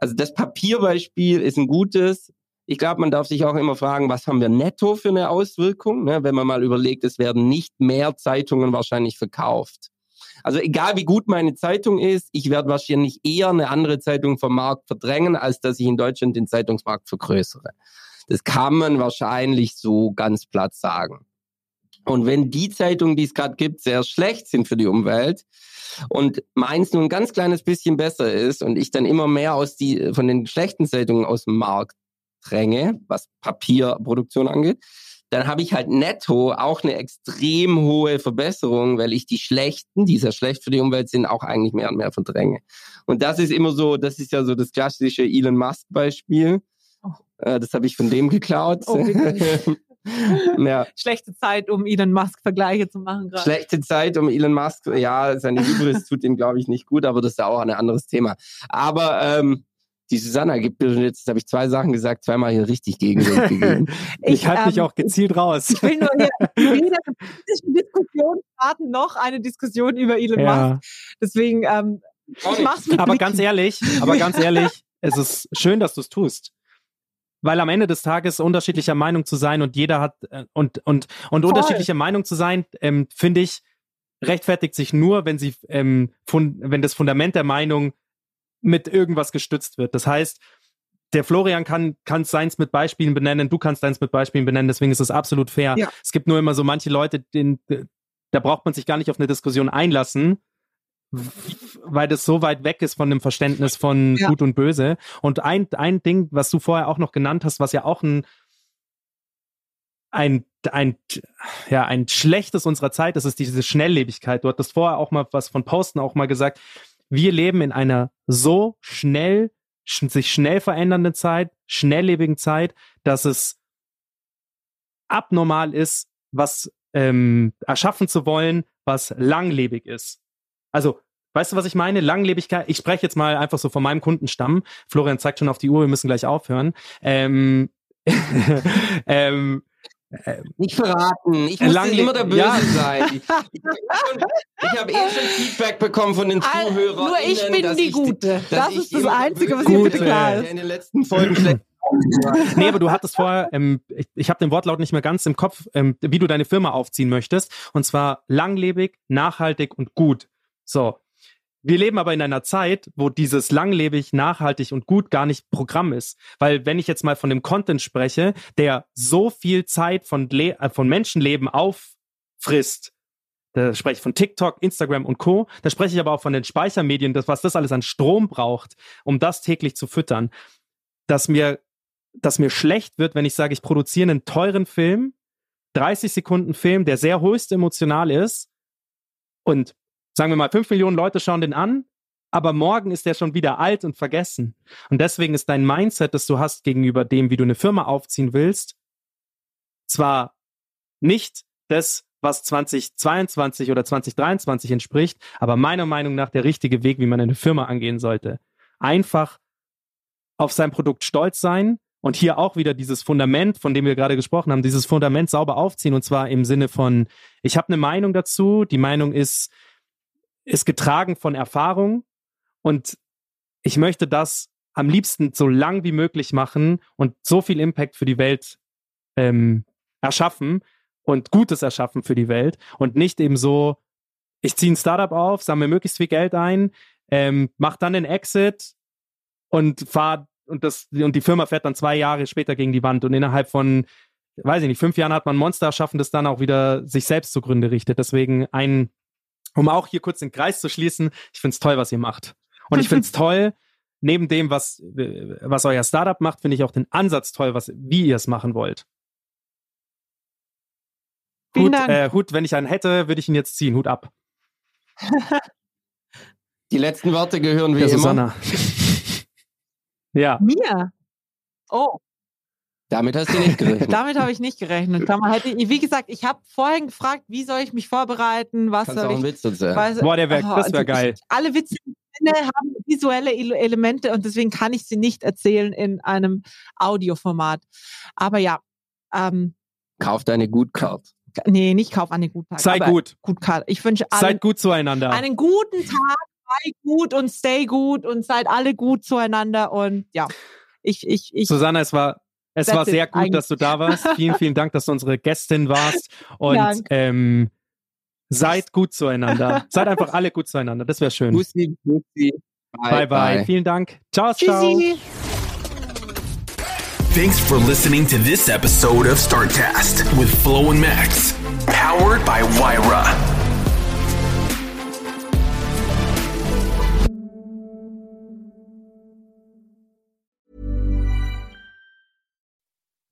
also das Papierbeispiel ist ein gutes. Ich glaube, man darf sich auch immer fragen, was haben wir netto für eine Auswirkung, ne? wenn man mal überlegt, es werden nicht mehr Zeitungen wahrscheinlich verkauft. Also egal wie gut meine Zeitung ist, ich werde wahrscheinlich eher eine andere Zeitung vom Markt verdrängen, als dass ich in Deutschland den Zeitungsmarkt vergrößere. Das kann man wahrscheinlich so ganz platt sagen. Und wenn die Zeitungen, die es gerade gibt, sehr schlecht sind für die Umwelt und meins nur ein ganz kleines bisschen besser ist und ich dann immer mehr aus die, von den schlechten Zeitungen aus dem Markt dränge, was Papierproduktion angeht, dann habe ich halt netto auch eine extrem hohe Verbesserung, weil ich die schlechten, die sehr schlecht für die Umwelt sind, auch eigentlich mehr und mehr verdränge. Und das ist immer so, das ist ja so das klassische Elon Musk Beispiel. Oh. Äh, Das habe ich von dem geklaut. Oh? ja, Schlechte Zeit, um Elon Musk Vergleiche zu machen gerade. schlechte Zeit um Elon Musk. Ja, seine Hybris tut ihm, glaube ich, nicht gut, aber das ist ja auch ein anderes Thema. Aber ähm, die Susanna gibt mir jetzt, habe ich zwei Sachen gesagt, zweimal hier richtig Gegenwind gegeben. Ich, halte mich ähm, auch gezielt raus. Ich will nur hier weder eine politische Diskussion starten, noch eine Diskussion über Elon Musk. ja. Deswegen, ähm, ich mach's mit Aber Blicken. ganz ehrlich, aber ganz ehrlich, es ist schön, dass du es tust. Weil am Ende des Tages unterschiedlicher Meinung zu sein und jeder hat äh, und und und Voll. unterschiedlicher Meinung zu sein, ähm, finde ich rechtfertigt sich nur, wenn sie ähm, wenn das Fundament der Meinung mit irgendwas gestützt wird. Das heißt, der Florian kann kann seins mit Beispielen benennen, du kannst deins mit Beispielen benennen. Deswegen ist es absolut fair. Ja. Es gibt nur immer so manche Leute, den, da braucht man sich gar nicht auf eine Diskussion einlassen, weil das so weit weg ist von dem Verständnis von Ja. Gut und Böse. Und ein, ein Ding, was du vorher auch noch genannt hast, was ja auch ein, ein, ein, ja, ein schlechtes unserer Zeit ist, ist diese Schnelllebigkeit. Du hattest vorher auch mal was von Posten auch mal gesagt. Wir leben in einer so schnell, sch sich schnell verändernden Zeit, schnelllebigen Zeit, dass es abnormal ist, was ähm, erschaffen zu wollen, was langlebig ist. Also, weißt du, was ich meine? Langlebigkeit, ich spreche jetzt mal einfach so von meinem Kundenstamm. Florian zeigt schon auf die Uhr, wir müssen gleich aufhören. Ähm, ähm, Nicht verraten. Ich muss Lang- immer der Böse Ja. sein. Ich, ich habe eh, schon- ich eh schon Feedback bekommen von den Zuhörern. nur ich bin die Gute. Das ist das Einzige, was hier mir bitte klar ist. in den letzten Folgen schlecht. nee, aber du hattest vorher, ähm, ich, ich habe den Wortlaut nicht mehr ganz im Kopf, ähm, wie du deine Firma aufziehen möchtest. Und zwar langlebig, nachhaltig und gut. So. Wir leben aber in einer Zeit, wo dieses langlebig, nachhaltig und gut gar nicht Programm ist. Weil wenn ich jetzt mal von dem Content spreche, der so viel Zeit von, Le äh, von Menschenleben auffrisst, da spreche ich von TikTok, Instagram und Co. Da spreche ich aber auch von den Speichermedien, das, was das alles an Strom braucht, um das täglich zu füttern. Dass mir, dass mir schlecht wird, wenn ich sage, ich produziere einen teuren Film, 30 Sekunden Film, der sehr höchst emotional ist und sagen wir mal, 5 Millionen Leute schauen den an, aber morgen ist der schon wieder alt und vergessen. Und deswegen ist dein Mindset, das du hast gegenüber dem, wie du eine Firma aufziehen willst, zwar nicht das, was 2022 oder 2023 entspricht, aber meiner Meinung nach der richtige Weg, wie man eine Firma angehen sollte. Einfach auf sein Produkt stolz sein und hier auch wieder dieses Fundament, von dem wir gerade gesprochen haben, dieses Fundament sauber aufziehen und zwar im Sinne von, ich habe eine Meinung dazu, die Meinung ist, ist getragen von Erfahrung und ich möchte das am liebsten so lang wie möglich machen und so viel Impact für die Welt ähm, erschaffen und Gutes erschaffen für die Welt und nicht eben so, ich ziehe ein Startup auf, sammle möglichst viel Geld ein, ähm, mach dann den Exit und fahr und das und die Firma fährt dann zwei Jahre später gegen die Wand und innerhalb von weiß ich nicht fünf Jahren hat man Monster erschaffen, das dann auch wieder sich selbst zugrunde richtet. Deswegen ein, um auch hier kurz den Kreis zu schließen, ich finde es toll, was ihr macht und ich finde es toll. Neben dem, was, was euer Startup macht, finde ich auch den Ansatz toll, was, wie ihr es machen wollt. Hut, Dank. äh, Hut, wenn ich einen hätte, würde ich ihn jetzt ziehen. Hut ab. Die letzten Worte gehören wie Ja, immer. Susanna. ja. Mir? Oh, Damit hast du nicht gerechnet. damit habe ich nicht gerechnet. Hätte ich, wie gesagt, ich habe vorhin gefragt, wie soll ich mich vorbereiten, was Kannst auch soll einen ich Witz dazu weiß- Boah, der wär, Oh, das wäre also geil. Ich, alle Witze haben visuelle Ele- Elemente und deswegen kann ich sie nicht erzählen in einem Audioformat. Aber ja, ähm, Kauf deine Gutkarte. nee, nicht kauf eine Gutkarte. Sei gut. Gutkarte. Ich wünsche allen Seid gut zueinander. einen guten Tag, sei gut und stay gut und seid alle gut zueinander und ja, ich, ich, ich, Susanna, es war, es That's war sehr gut, eigentlich. dass du da warst. vielen, vielen Dank, dass du unsere Gästin warst. Und ähm, seid gut zueinander. seid einfach alle gut zueinander. Das wäre schön. Bussi, Bussi. Bye, bye. Vielen Dank. Ciao, ciao. tschüssi. Thanks for listening to this episode of StartCast with Flo and Max, powered by Wyra.